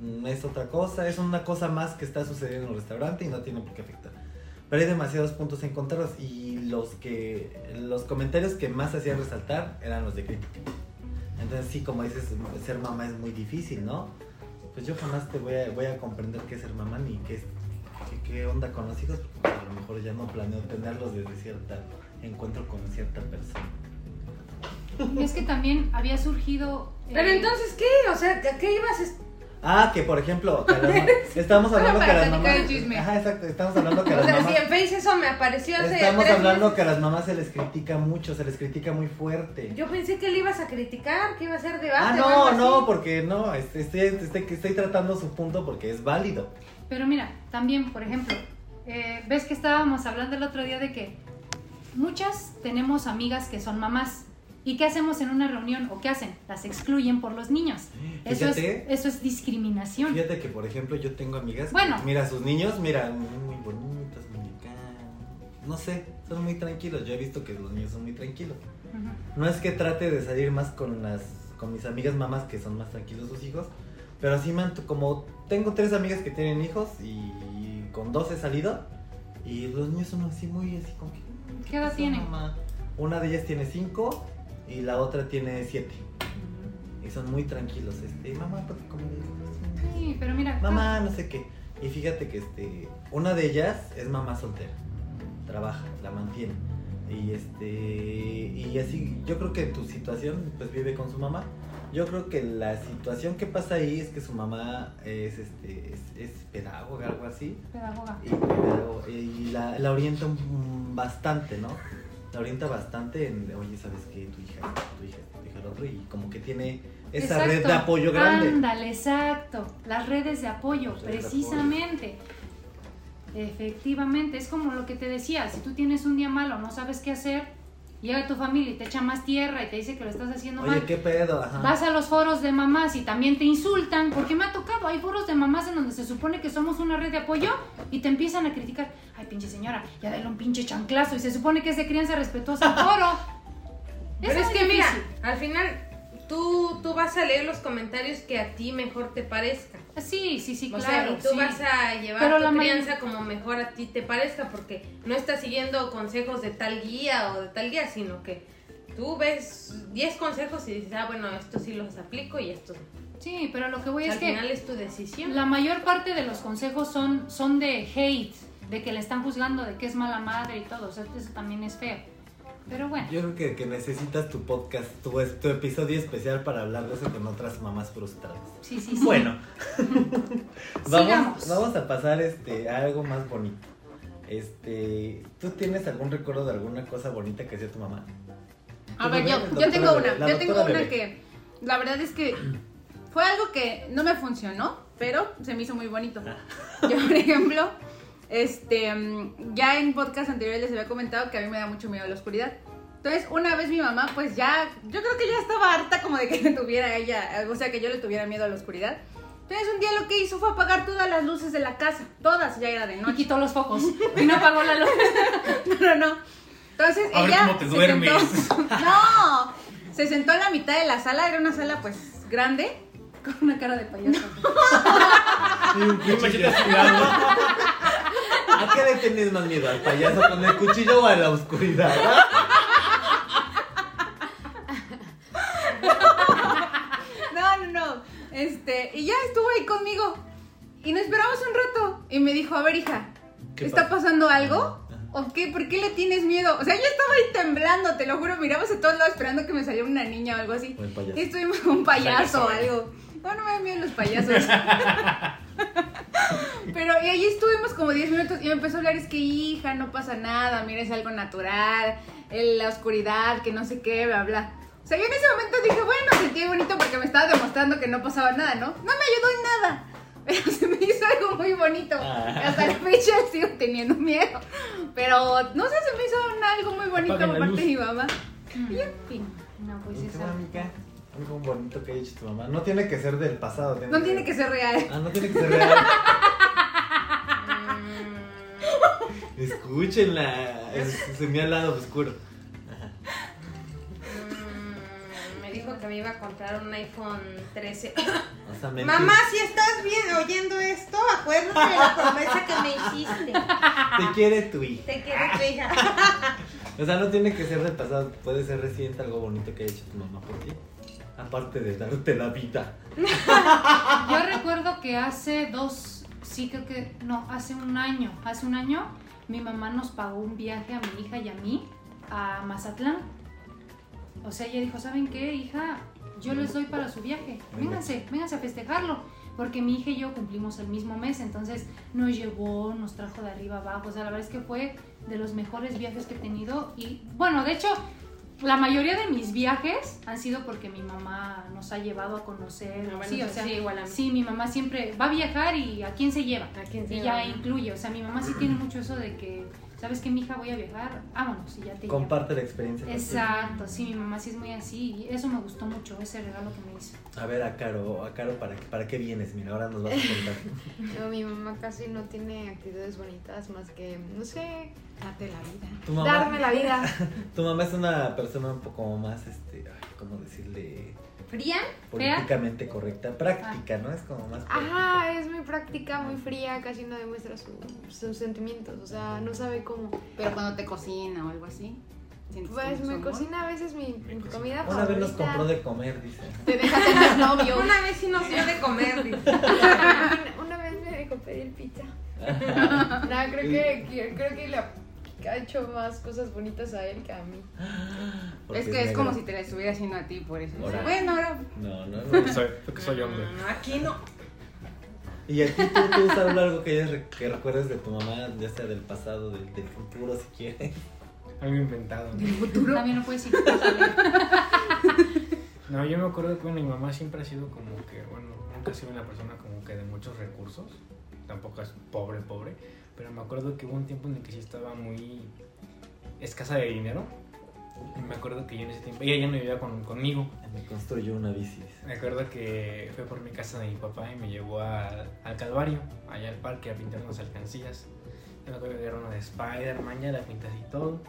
Speaker 3: Mm, Es otra cosa, es una cosa más que está sucediendo en el restaurante y no tiene por qué afectar. Pero hay demasiados puntos encontrados y los que los comentarios que más hacían resaltar eran los de crítica. Entonces sí, como dices, ser mamá es muy difícil, ¿no? Pues yo jamás te voy a, voy a comprender qué es ser mamá ni qué, es- qué, qué onda con los hijos, porque a lo mejor ya no planeo tenerlos desde cierta encuentro con cierta persona.
Speaker 7: Y es que también había surgido. eh,
Speaker 8: Pero entonces, ¿qué? O sea, ¿a qué ibas?
Speaker 3: Ah, que por ejemplo, que las [LAUGHS] mamás- estamos hablando que las mamás. Ajá, exacto, estamos hablando que
Speaker 8: O
Speaker 3: las
Speaker 8: sea,
Speaker 3: mamás.
Speaker 8: si en Face eso me apareció hace
Speaker 3: Estamos
Speaker 8: tres
Speaker 3: hablando
Speaker 8: meses.
Speaker 3: que a las mamás se les critica mucho, se les critica muy fuerte.
Speaker 8: Yo pensé que le ibas a criticar, que iba a ser debate.
Speaker 3: Ah,
Speaker 8: o algo
Speaker 3: no,
Speaker 8: así.
Speaker 3: no, porque no, este, estoy, estoy, estoy tratando su punto porque es válido.
Speaker 7: Pero mira, también, por ejemplo, eh, ves que estábamos hablando el otro día de que muchas tenemos amigas que son mamás. ¿Y qué hacemos en una reunión? ¿O qué hacen? Las excluyen por los niños. [GASPS] Eso es, eso es discriminación.
Speaker 3: Fíjate que, por ejemplo, yo tengo amigas. que,
Speaker 7: Bueno.
Speaker 3: mira, sus niños, mira, muy bonitos, muy acá. No sé, son muy tranquilos. Yo he visto que los niños son muy tranquilos.
Speaker 7: Ujú.
Speaker 3: No es que trate de salir más con las con mis amigas mamás que son más tranquilos sus hijos, pero así to- como tengo tres amigas que tienen hijos y con dos he salido y los niños son así muy así como que
Speaker 7: ¿Qué edad tienen?
Speaker 3: mamá? Una de ellas tiene cinco y la otra tiene siete y son muy tranquilos. Este, mamá, ¿por qué comes?"
Speaker 7: Sí, pero mira.
Speaker 3: Mamá, no sé qué. Y fíjate que este, una de ellas es mamá soltera. Trabaja, la mantiene. Y este, y así, yo creo que tu situación, pues vive con su mamá. Yo creo que la situación que pasa ahí es que su mamá es este, es, es pedagoga, algo así.
Speaker 7: Pedagoga.
Speaker 3: Y, la, la orienta bastante, ¿no? La orienta bastante en, oye, ¿sabes qué? Tu hija, tu hija, tu hija, lo otro. Y como que tiene esa red de apoyo grande.
Speaker 7: Ándale, exacto. Las redes de apoyo,
Speaker 3: de
Speaker 7: precisamente. Efectivamente, es como lo que te decía, si tú tienes un día malo, no sabes qué hacer, llega tu familia y te echa más tierra y te dice que lo estás haciendo
Speaker 3: Oye,
Speaker 7: mal.
Speaker 3: ¿qué pedo? Ajá.
Speaker 7: Vas a los foros de mamás y también te insultan, porque me ha tocado, hay foros de mamás en donde se supone que somos una red de apoyo y te empiezan a criticar, ay pinche señora, ya dale un pinche chanclazo y se supone que es de crianza respetuosa foro. [LAUGHS]
Speaker 8: Pero es que mira, al final tú, tú vas a leer los comentarios que a ti mejor te parezca.
Speaker 7: Sí, sí, sí,
Speaker 8: O
Speaker 7: claro.
Speaker 8: sea, y tú
Speaker 7: sí.
Speaker 8: vas a llevar
Speaker 7: Pero
Speaker 8: tu
Speaker 7: la
Speaker 8: crianza como mejor a ti te parezca, porque no estás siguiendo consejos de tal guía o de tal guía, sino que tú ves 10 consejos y dices, ah, bueno, estos sí los aplico y estos.
Speaker 7: Sí, pero lo que voy
Speaker 8: al
Speaker 7: es que
Speaker 8: final es tu decisión.
Speaker 7: La mayor parte de los consejos son, son de hate, de que le están juzgando, de que es mala madre y todo. O sea, eso también es feo. Pero bueno,
Speaker 3: Yo creo que, que necesitas tu podcast, tu, tu episodio especial para hablar de eso con otras mamás frustradas.
Speaker 7: sí, sí, sí.
Speaker 3: Bueno, [LAUGHS] vamos,
Speaker 7: Sigamos.
Speaker 3: vamos a pasar este, a algo más bonito. Este, ¿Tú tienes algún recuerdo de alguna cosa bonita que hacía tu mamá?
Speaker 4: A ver, yo, yo tengo
Speaker 3: bebé,
Speaker 4: una. Yo tengo una
Speaker 3: bebé.
Speaker 4: que la verdad es que fue algo que no me funcionó, pero se me hizo muy bonito.
Speaker 3: Ah.
Speaker 4: Yo, por ejemplo, este, mm, ya en podcast anteriores les había comentado que a mí me da mucho miedo la oscuridad. Entonces, una vez mi mamá, pues ya, yo creo que ya estaba harta como de que le tuviera ella, o sea, que yo le tuviera miedo a la oscuridad. Entonces, un día lo que hizo fue apagar todas las luces de la casa. Todas, ya era de
Speaker 7: Y
Speaker 4: noche.
Speaker 7: quitó los focos [LAUGHS] y no apagó la luz. [LAUGHS]
Speaker 4: No, no, no. Entonces
Speaker 5: A ver
Speaker 4: ella.
Speaker 5: cómo te
Speaker 4: se
Speaker 5: duermes.
Speaker 4: sentó- [LAUGHS] no, se sentó en la mitad de la sala, era una sala pues grande.
Speaker 7: Con una cara de payaso.
Speaker 3: Y un cuchillo. ¿A qué le tienes más miedo? ¿Al payaso con el cuchillo o a la oscuridad?
Speaker 4: No, no, no. Este, y ya estuvo ahí conmigo. Y nos esperamos un rato. Y me dijo, a ver, hija,
Speaker 3: ¿Qué
Speaker 4: ¿está
Speaker 3: pasa?
Speaker 4: pasando algo? ¿O qué? ¿Por qué le tienes miedo? O sea, yo estaba ahí temblando, te lo juro. Miramos a todos lados esperando que me saliera una niña o algo así.
Speaker 3: O el payaso.
Speaker 4: Estuvimos con un payaso o algo. No, no me dan miedo los payasos. [LAUGHS] Pero y ahí estuvimos como 10 minutos y me empezó a hablar, es que hija, no pasa nada, mira, es algo natural, en la oscuridad, que no sé qué, bla, bla. O sea, yo en ese momento dije, bueno, sentí bonito porque me estaba demostrando que no pasaba nada, ¿no? No me ayudó en nada. [LAUGHS] Pero se me hizo algo muy bonito.
Speaker 3: Ah.
Speaker 4: Hasta la fecha [LAUGHS] sigo teniendo miedo. Pero no sé, se me hizo algo muy bonito por parte de mi mamá. Y ya, fin.
Speaker 7: No, pues
Speaker 3: ¿Qué
Speaker 7: esa.
Speaker 3: amiga? Algo bonito que haya hecho tu mamá. No tiene que ser del pasado.
Speaker 4: No tiene que ser real.
Speaker 3: Ah, no tiene que ser real. [LAUGHS] Escúchenla. Es, se me al lado oscuro. Ajá.
Speaker 8: Mm, me dijo que me iba a comprar un iPhone 13.
Speaker 3: O sea, mentir.
Speaker 8: Mamá, si estás bien oyendo esto, acuérdate de la promesa que me hiciste.
Speaker 3: Te quiere tu hija.
Speaker 8: Te quiero tu hija. [LAUGHS]
Speaker 3: O sea, no tiene que ser del pasado. Puede ser reciente algo bonito que haya hecho tu mamá por ti. Aparte de darte la vida.
Speaker 7: Yo recuerdo que hace dos, sí creo que, no, hace un año, hace un año mi mamá nos pagó un viaje a mi hija y a mí a Mazatlán. O sea, ella dijo, ¿saben qué, hija? Yo les doy para su viaje. Vénganse, vénganse a festejarlo. Porque mi hija y yo cumplimos el mismo mes, entonces nos llevó, nos trajo de arriba abajo. O sea, la verdad es que fue de los mejores viajes que he tenido. Y bueno, de hecho, la mayoría de mis viajes han sido porque mi mamá nos ha llevado a conocer.
Speaker 8: Ah, bueno,
Speaker 7: sí, o
Speaker 8: eso
Speaker 7: sea,
Speaker 8: sí, igual a mí.
Speaker 7: sí, mi mamá siempre va a viajar y a quién se lleva.
Speaker 8: ¿A quién se
Speaker 7: y
Speaker 8: lleva?
Speaker 7: ya incluye. O sea, mi mamá sí tiene mucho eso de que, ¿sabes qué, mi hija? Voy a viajar. Vámonos, y ya te llevo.
Speaker 3: Comparte la experiencia.
Speaker 7: Exacto, sí, mi mamá sí es muy así. Y eso me gustó mucho, ese regalo que me hizo.
Speaker 3: A ver, a Caro, a Caro, ¿para, ¿para qué vienes? Mira, ahora nos vas a contar. [LAUGHS] [LAUGHS]
Speaker 6: No, mi mamá casi no tiene actitudes bonitas más que, no sé,
Speaker 4: Date la vida.
Speaker 3: Tu mamá,
Speaker 6: darme la vida. [LAUGHS]
Speaker 3: tu mamá es una persona un poco más, este, ay, ¿cómo decirle?
Speaker 8: ¿Fría?
Speaker 3: Políticamente correcta. Práctica, ¿no? Es como más práctica.
Speaker 6: Ajá, es muy práctica, muy fría, casi no demuestra su- sus sentimientos, o sea, no sabe cómo.
Speaker 4: Pero cuando te cocina o algo así. ¿sientes
Speaker 6: Pues me
Speaker 4: amor?
Speaker 6: cocina a veces mi, mi
Speaker 5: cocina.
Speaker 6: comida
Speaker 3: Una vez nos compró de comer, dice.
Speaker 4: Te deja tener novio.
Speaker 8: Una vez sí nos dio de comer. dice.
Speaker 6: Una, [LAUGHS] una vez me dejó pedir pizza. no, creo que, creo que le ha ha hecho más cosas bonitas a él que a mí.
Speaker 3: Porque
Speaker 4: Es que es
Speaker 3: negro.
Speaker 4: como si te la estuviera haciendo a ti, por eso.
Speaker 3: Ahora.
Speaker 4: Bueno, ahora.
Speaker 3: No, no, no.
Speaker 5: Porque soy, porque soy hombre.
Speaker 8: Aquí no.
Speaker 3: Y a ti tú, tú sabes algo que, que recuerdes de tu mamá, ya sea del pasado, del, del futuro, si quieres.
Speaker 5: Algo inventado.
Speaker 7: También no puedes ir.
Speaker 5: No, yo me acuerdo que bueno, mi mamá siempre ha sido como que, bueno, nunca ha sido una persona como que de muchos recursos. Tampoco es pobre, pobre. Pero me acuerdo que hubo un tiempo en el que sí estaba muy escasa de dinero. Y me acuerdo que yo en ese tiempo, ella ya no vivía con- conmigo.
Speaker 3: Me construyó una bici.
Speaker 5: Me acuerdo que fue por mi casa de mi papá y me llevó al, al Calvario, allá al parque, a pintar unas alcancías. Yo me acuerdo que era una de Spider-Man, ya la pintas y todo.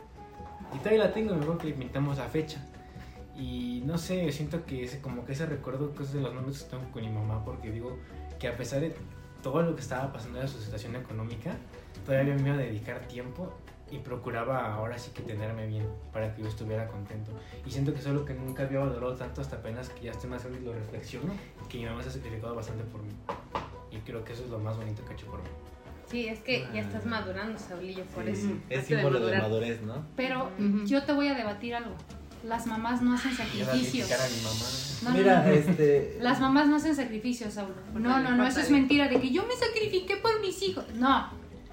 Speaker 5: Y todavía la tengo, me acuerdo que le pintamos la fecha. Y no sé, siento que ese, como que ese recuerdo que es de los momentos que tengo con mi mamá, porque digo que a pesar de todo lo que estaba pasando en su situación económica, todavía me iba a dedicar tiempo y procuraba ahora sí que tenerme bien para que yo estuviera contento. Y siento que es lo que nunca había valorado tanto hasta apenas que ya estoy más grande y lo reflexiono, que mi mamá se ha sacrificado bastante por mí. Y creo que eso es lo más bonito que ha hecho por mí.
Speaker 8: Sí, es que ya estás madurando, Saulillo, por
Speaker 3: Sí,
Speaker 8: eso.
Speaker 3: Es
Speaker 8: de
Speaker 3: símbolo de
Speaker 8: madurar.
Speaker 3: madurez, ¿no?
Speaker 7: Pero
Speaker 4: Ujú.
Speaker 7: yo te voy a debatir algo. Las mamás no hacen sacrificios.
Speaker 5: a mi mamá.
Speaker 7: No, no,
Speaker 3: Mira,
Speaker 7: no.
Speaker 3: este.
Speaker 7: Las mamás no hacen sacrificios, Saulo. No, no, no, eso es
Speaker 4: de-
Speaker 7: mentira de que yo me sacrifiqué por mis hijos. No,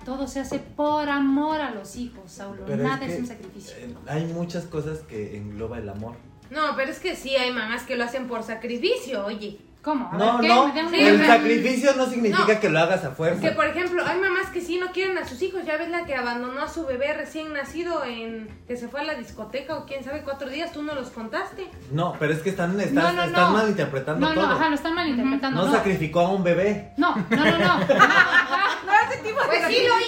Speaker 7: todo se hace por amor a los hijos, Saulo.
Speaker 3: pero
Speaker 7: Nada es,
Speaker 3: que,
Speaker 7: un sacrificio.
Speaker 3: eh, hay muchas cosas que engloba el amor.
Speaker 8: No, pero es que sí hay mamás que lo hacen por sacrificio, oye.
Speaker 7: ¿Cómo? A
Speaker 3: No,
Speaker 7: ver, ¿qué?
Speaker 3: no.
Speaker 7: ¿Me da un
Speaker 8: Sí,
Speaker 3: el sacrificio no significa
Speaker 8: No.
Speaker 3: que lo hagas a fuerza.
Speaker 8: Que por ejemplo, hay mamás que sí no quieren a sus hijos. Ya ves la que abandonó a su bebé recién nacido en que se fue a la discoteca o quién sabe cuatro días, tú no los contaste.
Speaker 3: No, pero es que están, estás,
Speaker 7: No, no,
Speaker 3: están
Speaker 7: no.
Speaker 3: malinterpretando
Speaker 7: No, no,
Speaker 3: todo.
Speaker 7: ajá, lo están malinterpretando.
Speaker 3: no,
Speaker 7: No,
Speaker 3: sacrificó a un bebé.
Speaker 7: no, no, no, no. [LAUGHS]
Speaker 4: No, ese tipo de
Speaker 8: Pues sí lo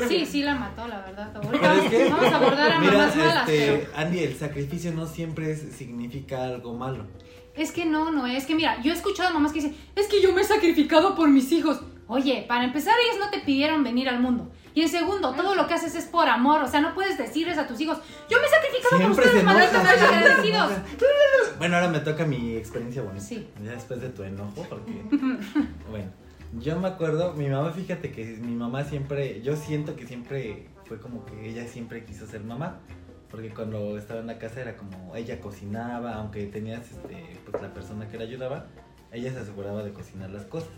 Speaker 8: hizo.
Speaker 7: Sí, sí la mató, la verdad. Ahorita
Speaker 3: Pero es que,
Speaker 7: vamos a abordar a
Speaker 3: mira,
Speaker 7: mamás malas,
Speaker 3: este,
Speaker 7: pero...
Speaker 3: Andy, el sacrificio no siempre es- significa algo malo.
Speaker 7: Es que no, no, es que mira, yo he escuchado a mamás que dicen, es que yo me he sacrificado por mis hijos. Oye, para empezar, ellos no te pidieron venir al mundo. Y en segundo, todo lo que haces es por amor. O sea, no puedes decirles a tus hijos, yo me he sacrificado por
Speaker 3: Siempre
Speaker 7: ustedes, malditos agradecidos.
Speaker 3: Bueno, ahora me toca mi experiencia bonita.
Speaker 7: Sí.
Speaker 3: Ya después de tu enojo, porque. [LAUGHS] bueno, yo me acuerdo, mi mamá, fíjate que mi mamá siempre. Yo siento que siempre fue como que ella siempre quiso ser mamá. Porque cuando estaba en la casa era como ella cocinaba, aunque tenías este, pues la persona que la ayudaba, ella se aseguraba de cocinar las cosas.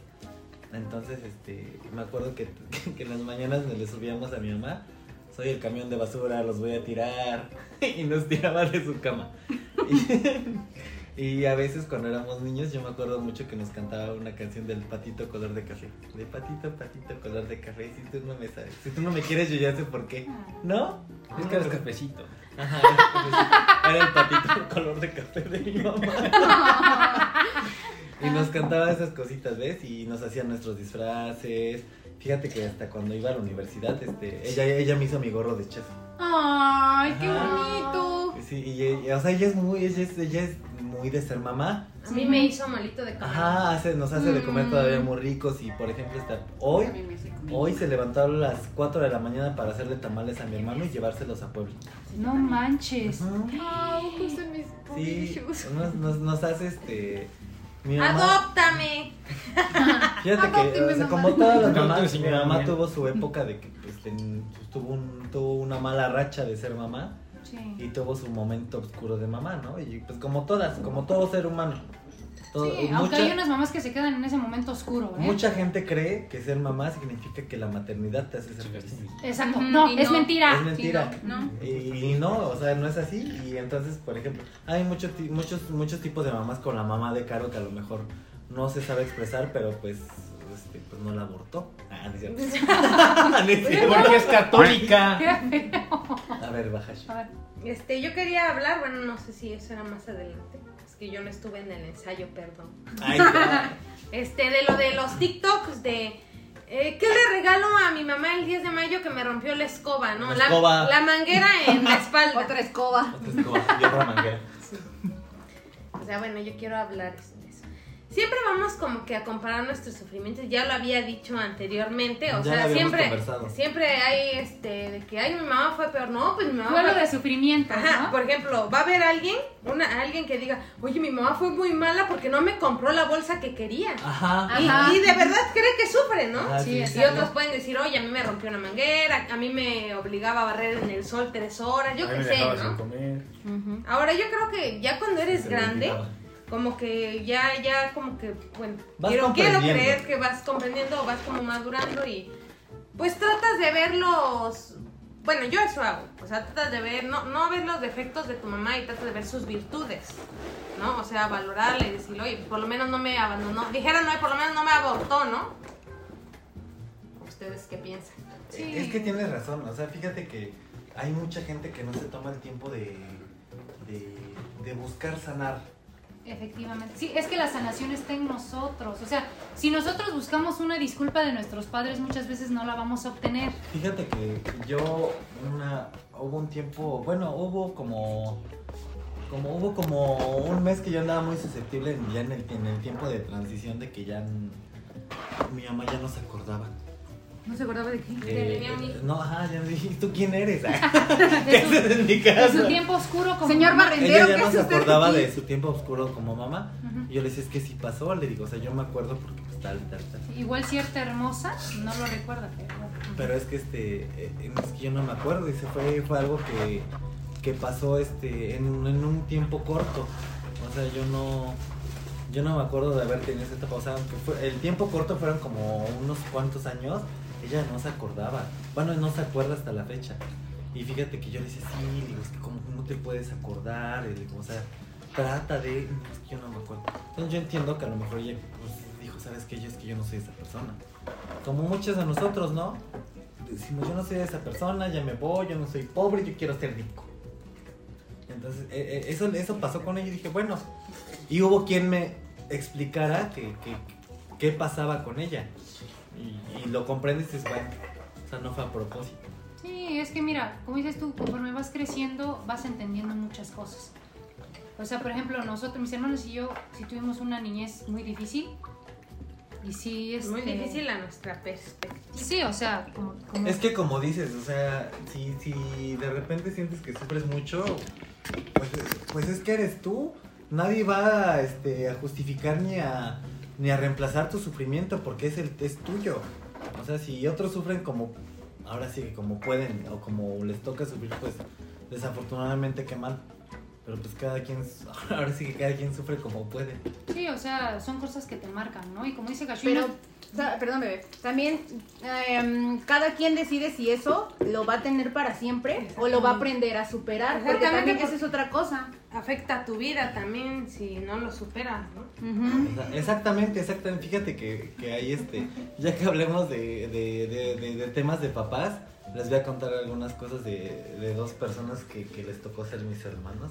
Speaker 3: Entonces, este, me acuerdo que, [LAUGHS] que en las mañanas le subíamos a mi mamá, soy el camión de basura, los voy a tirar, [LAUGHS] y nos tiraba de su cama. [LAUGHS] Y, y a veces cuando éramos niños, yo me acuerdo mucho que nos cantaba una canción del patito color de café. De patito, patito color de café, si tú no me sabes, si tú no me quieres, yo ya sé por qué. ¿No?
Speaker 5: Es que eres cafecito.
Speaker 3: Ajá, era, el patito [LAUGHS] color de café de mi mamá. Y nos cantaba esas cositas, ¿ves? Y nos hacían nuestros disfraces. Fíjate que hasta cuando iba a la universidad, este, ella, ella me hizo mi gorro de chef.
Speaker 4: Ay, qué bonito.
Speaker 3: Sí, y ella- o sea, ella es muy, ella es, ella es muy de ser mamá.
Speaker 8: A mí me hizo malito de comer.
Speaker 3: Ajá, hace, nos hace de comer
Speaker 4: Mm.
Speaker 3: todavía muy ricos y por ejemplo está hoy, hoy se levantó a las 4 de la mañana para hacerle tamales a mi hermano y llevárselos a Puebla.
Speaker 7: No manches.
Speaker 3: Ajá.
Speaker 6: Mis
Speaker 3: Sí, nos, nos, nos hace este mi mamá.
Speaker 8: ¡Adóptame! [LAUGHS]
Speaker 3: Fíjate que, o sea, como todas las mamás, mi mamá tuvo su época de que pues, ten- pues, tuvo, un, tuvo una mala racha de ser mamá
Speaker 7: Sí.
Speaker 3: y tuvo su momento oscuro de mamá, ¿no? Y pues como todas, como todo ser humano. Todo-
Speaker 7: Sí,
Speaker 3: mucha,
Speaker 7: aunque hay unas mamás que se quedan en ese momento oscuro, ¿eh?
Speaker 3: mucha gente cree que ser mamá significa que la maternidad te hace ser feliz.
Speaker 7: Exacto. No,
Speaker 4: y
Speaker 7: es
Speaker 4: no.
Speaker 7: mentira.
Speaker 3: Es mentira.
Speaker 4: Sí, no, no.
Speaker 3: Y, y no, o sea, no es así. Y entonces, por ejemplo, hay muchos ti- muchos muchos tipos de mamás con la mamá de Caro que a lo mejor no se sabe expresar, pero pues este, pues no la abortó. Ah, no es cierto. [LAUGHS] [LAUGHS] No es cierto.
Speaker 5: Porque es católica. [LAUGHS]
Speaker 3: A ver, baja.
Speaker 8: Este, yo quería hablar, bueno, no sé si eso era más adelante. Es que yo no estuve en el ensayo, perdón.
Speaker 3: Ay.
Speaker 8: Este, de lo de los TikToks, de. eh, ¿Qué le regalo a mi mamá el 10 de mayo que me rompió la escoba, no?
Speaker 3: La escoba.
Speaker 8: la manguera en la espalda.
Speaker 4: Otra escoba.
Speaker 3: Otra escoba y otra manguera.
Speaker 8: O sea, bueno, yo quiero hablar de eso. Siempre vamos como que a comparar nuestros sufrimientos, ya lo había dicho anteriormente, o
Speaker 3: Ya lo
Speaker 8: sea,
Speaker 3: habíamos
Speaker 8: siempre
Speaker 3: conversado.
Speaker 8: siempre hay este de que ay, mi mamá fue peor, no, pues mi mamá
Speaker 7: Duelo
Speaker 8: fue
Speaker 7: de sufrimiento,
Speaker 8: Ajá,
Speaker 7: ¿no?
Speaker 8: por ejemplo, va a haber alguien, una alguien que diga, "Oye, mi mamá fue muy mala porque no me compró la bolsa que quería."
Speaker 3: Ajá.
Speaker 8: Y,
Speaker 4: Ajá.
Speaker 8: y de verdad cree que sufre, ¿no?
Speaker 3: Ajá,
Speaker 7: Sí,
Speaker 3: sí.
Speaker 8: Y otros pueden decir, oye, a mí me rompió una manguera, a mí me obligaba a barrer en el sol tres horas, yo qué
Speaker 5: me
Speaker 8: sé, ¿no?
Speaker 5: comer.
Speaker 8: Ahora yo creo que ya cuando eres grande,
Speaker 3: olvidaba.
Speaker 8: Como que ya, ya como que, bueno,
Speaker 3: Vas
Speaker 8: quiero, quiero creer que vas comprendiendo, vas como madurando y pues tratas de ver los, bueno, yo eso hago, o sea, tratas de ver, no, no ver los defectos de tu mamá y tratas de ver sus virtudes, ¿no? O sea, valorarle y decirle, oye, por lo menos no me abandonó, dijera, no, por lo menos no me abortó, ¿no? ¿Ustedes qué piensan?
Speaker 7: Sí.
Speaker 3: Es que tienes razón, o sea, fíjate que hay mucha gente que no se toma el tiempo de, de, de buscar sanar.
Speaker 7: Efectivamente. Sí, es que la sanación está en nosotros. O sea, si nosotros buscamos una disculpa de nuestros padres, muchas veces no la vamos a obtener.
Speaker 3: Fíjate que yo una hubo un tiempo, bueno, hubo como como hubo como un mes que yo andaba muy susceptible ya en el, en el tiempo de transición de que ya mi mamá ya no se acordaba.
Speaker 4: No se acordaba de
Speaker 8: tenía un hijo.
Speaker 3: no, ajá, ya me dije, [LAUGHS] ¿tú quién eres? [LAUGHS] [LAUGHS] ¿Qué haces en mi
Speaker 7: De
Speaker 3: casa?
Speaker 7: su tiempo oscuro como
Speaker 4: Señor
Speaker 7: mamá.
Speaker 4: Barrendero,
Speaker 3: Ella ya
Speaker 4: ¿qué
Speaker 3: no se acordaba de su tiempo oscuro como mamá. Y yo le decía, es que sí pasó, le digo, o sea, yo me acuerdo porque pues tal, tal, tal.
Speaker 7: Igual cierta hermosa, no lo recuerda, pero
Speaker 3: es que este, eh, es que yo no me acuerdo, dice, fue, fue algo que, que pasó este, en, un- en un tiempo corto. O sea, yo no, yo no me acuerdo de haber tenido esa etapa. O sea, aunque fue, el tiempo corto fueron como unos cuantos años, ella no se acordaba. Bueno, no se acuerda hasta la fecha. Y fíjate que yo le decía, sí, digo, es que como no te puedes acordar, y o sea, trata de, "No, es que yo no me acuerdo. Entonces yo entiendo que a lo mejor ella pues, dijo, ¿sabes qué? Yo es que yo no soy esa persona. Como muchos de nosotros, ¿no? Decimos, yo no soy esa persona, ya me voy, yo no soy pobre, yo quiero ser rico. Entonces, eh, eh, eso, eso pasó con ella y dije, bueno, y hubo quien me explicara que, que- qué pasaba con ella. Y, y lo comprendes y dices, bueno, o sea, no fue a propósito.
Speaker 7: Sí, es que mira, como dices tú, conforme vas creciendo, vas entendiendo muchas cosas. O sea, por ejemplo, nosotros, mis hermanos y yo, sí tuvimos una niñez muy difícil. Y sí, es
Speaker 8: Muy difícil a nuestra perspectiva.
Speaker 7: Sí, o sea, como... como-
Speaker 3: Es que como dices, o sea, si, si de repente sientes que sufres mucho, pues, pues es que eres tú. Nadie va este, a justificar ni a, ni a reemplazar tu sufrimiento porque es, el, es tuyo. O sea, si otros sufren como ahora sí como pueden o como les toca sufrir, pues desafortunadamente qué mal. Pero pues cada quien, [LAUGHS] ahora sí que cada quien sufre como puede.
Speaker 7: Sí, o sea, son cosas que te marcan, ¿no? Y como dice Gashu,
Speaker 4: Pero, o sea, perdón, bebé. También em, cada quien decide si eso lo va a tener para siempre o lo va a aprender a superar. Porque también
Speaker 8: pues-
Speaker 4: esa es otra cosa.
Speaker 8: Afecta a tu vida también si no lo superas, ¿no?
Speaker 3: Exactamente, exactamente. Fíjate que, que hay este, ya que hablemos de, de, de- de- de temas de papás, les voy a contar algunas cosas de, de dos personas que, que les tocó ser mis hermanos.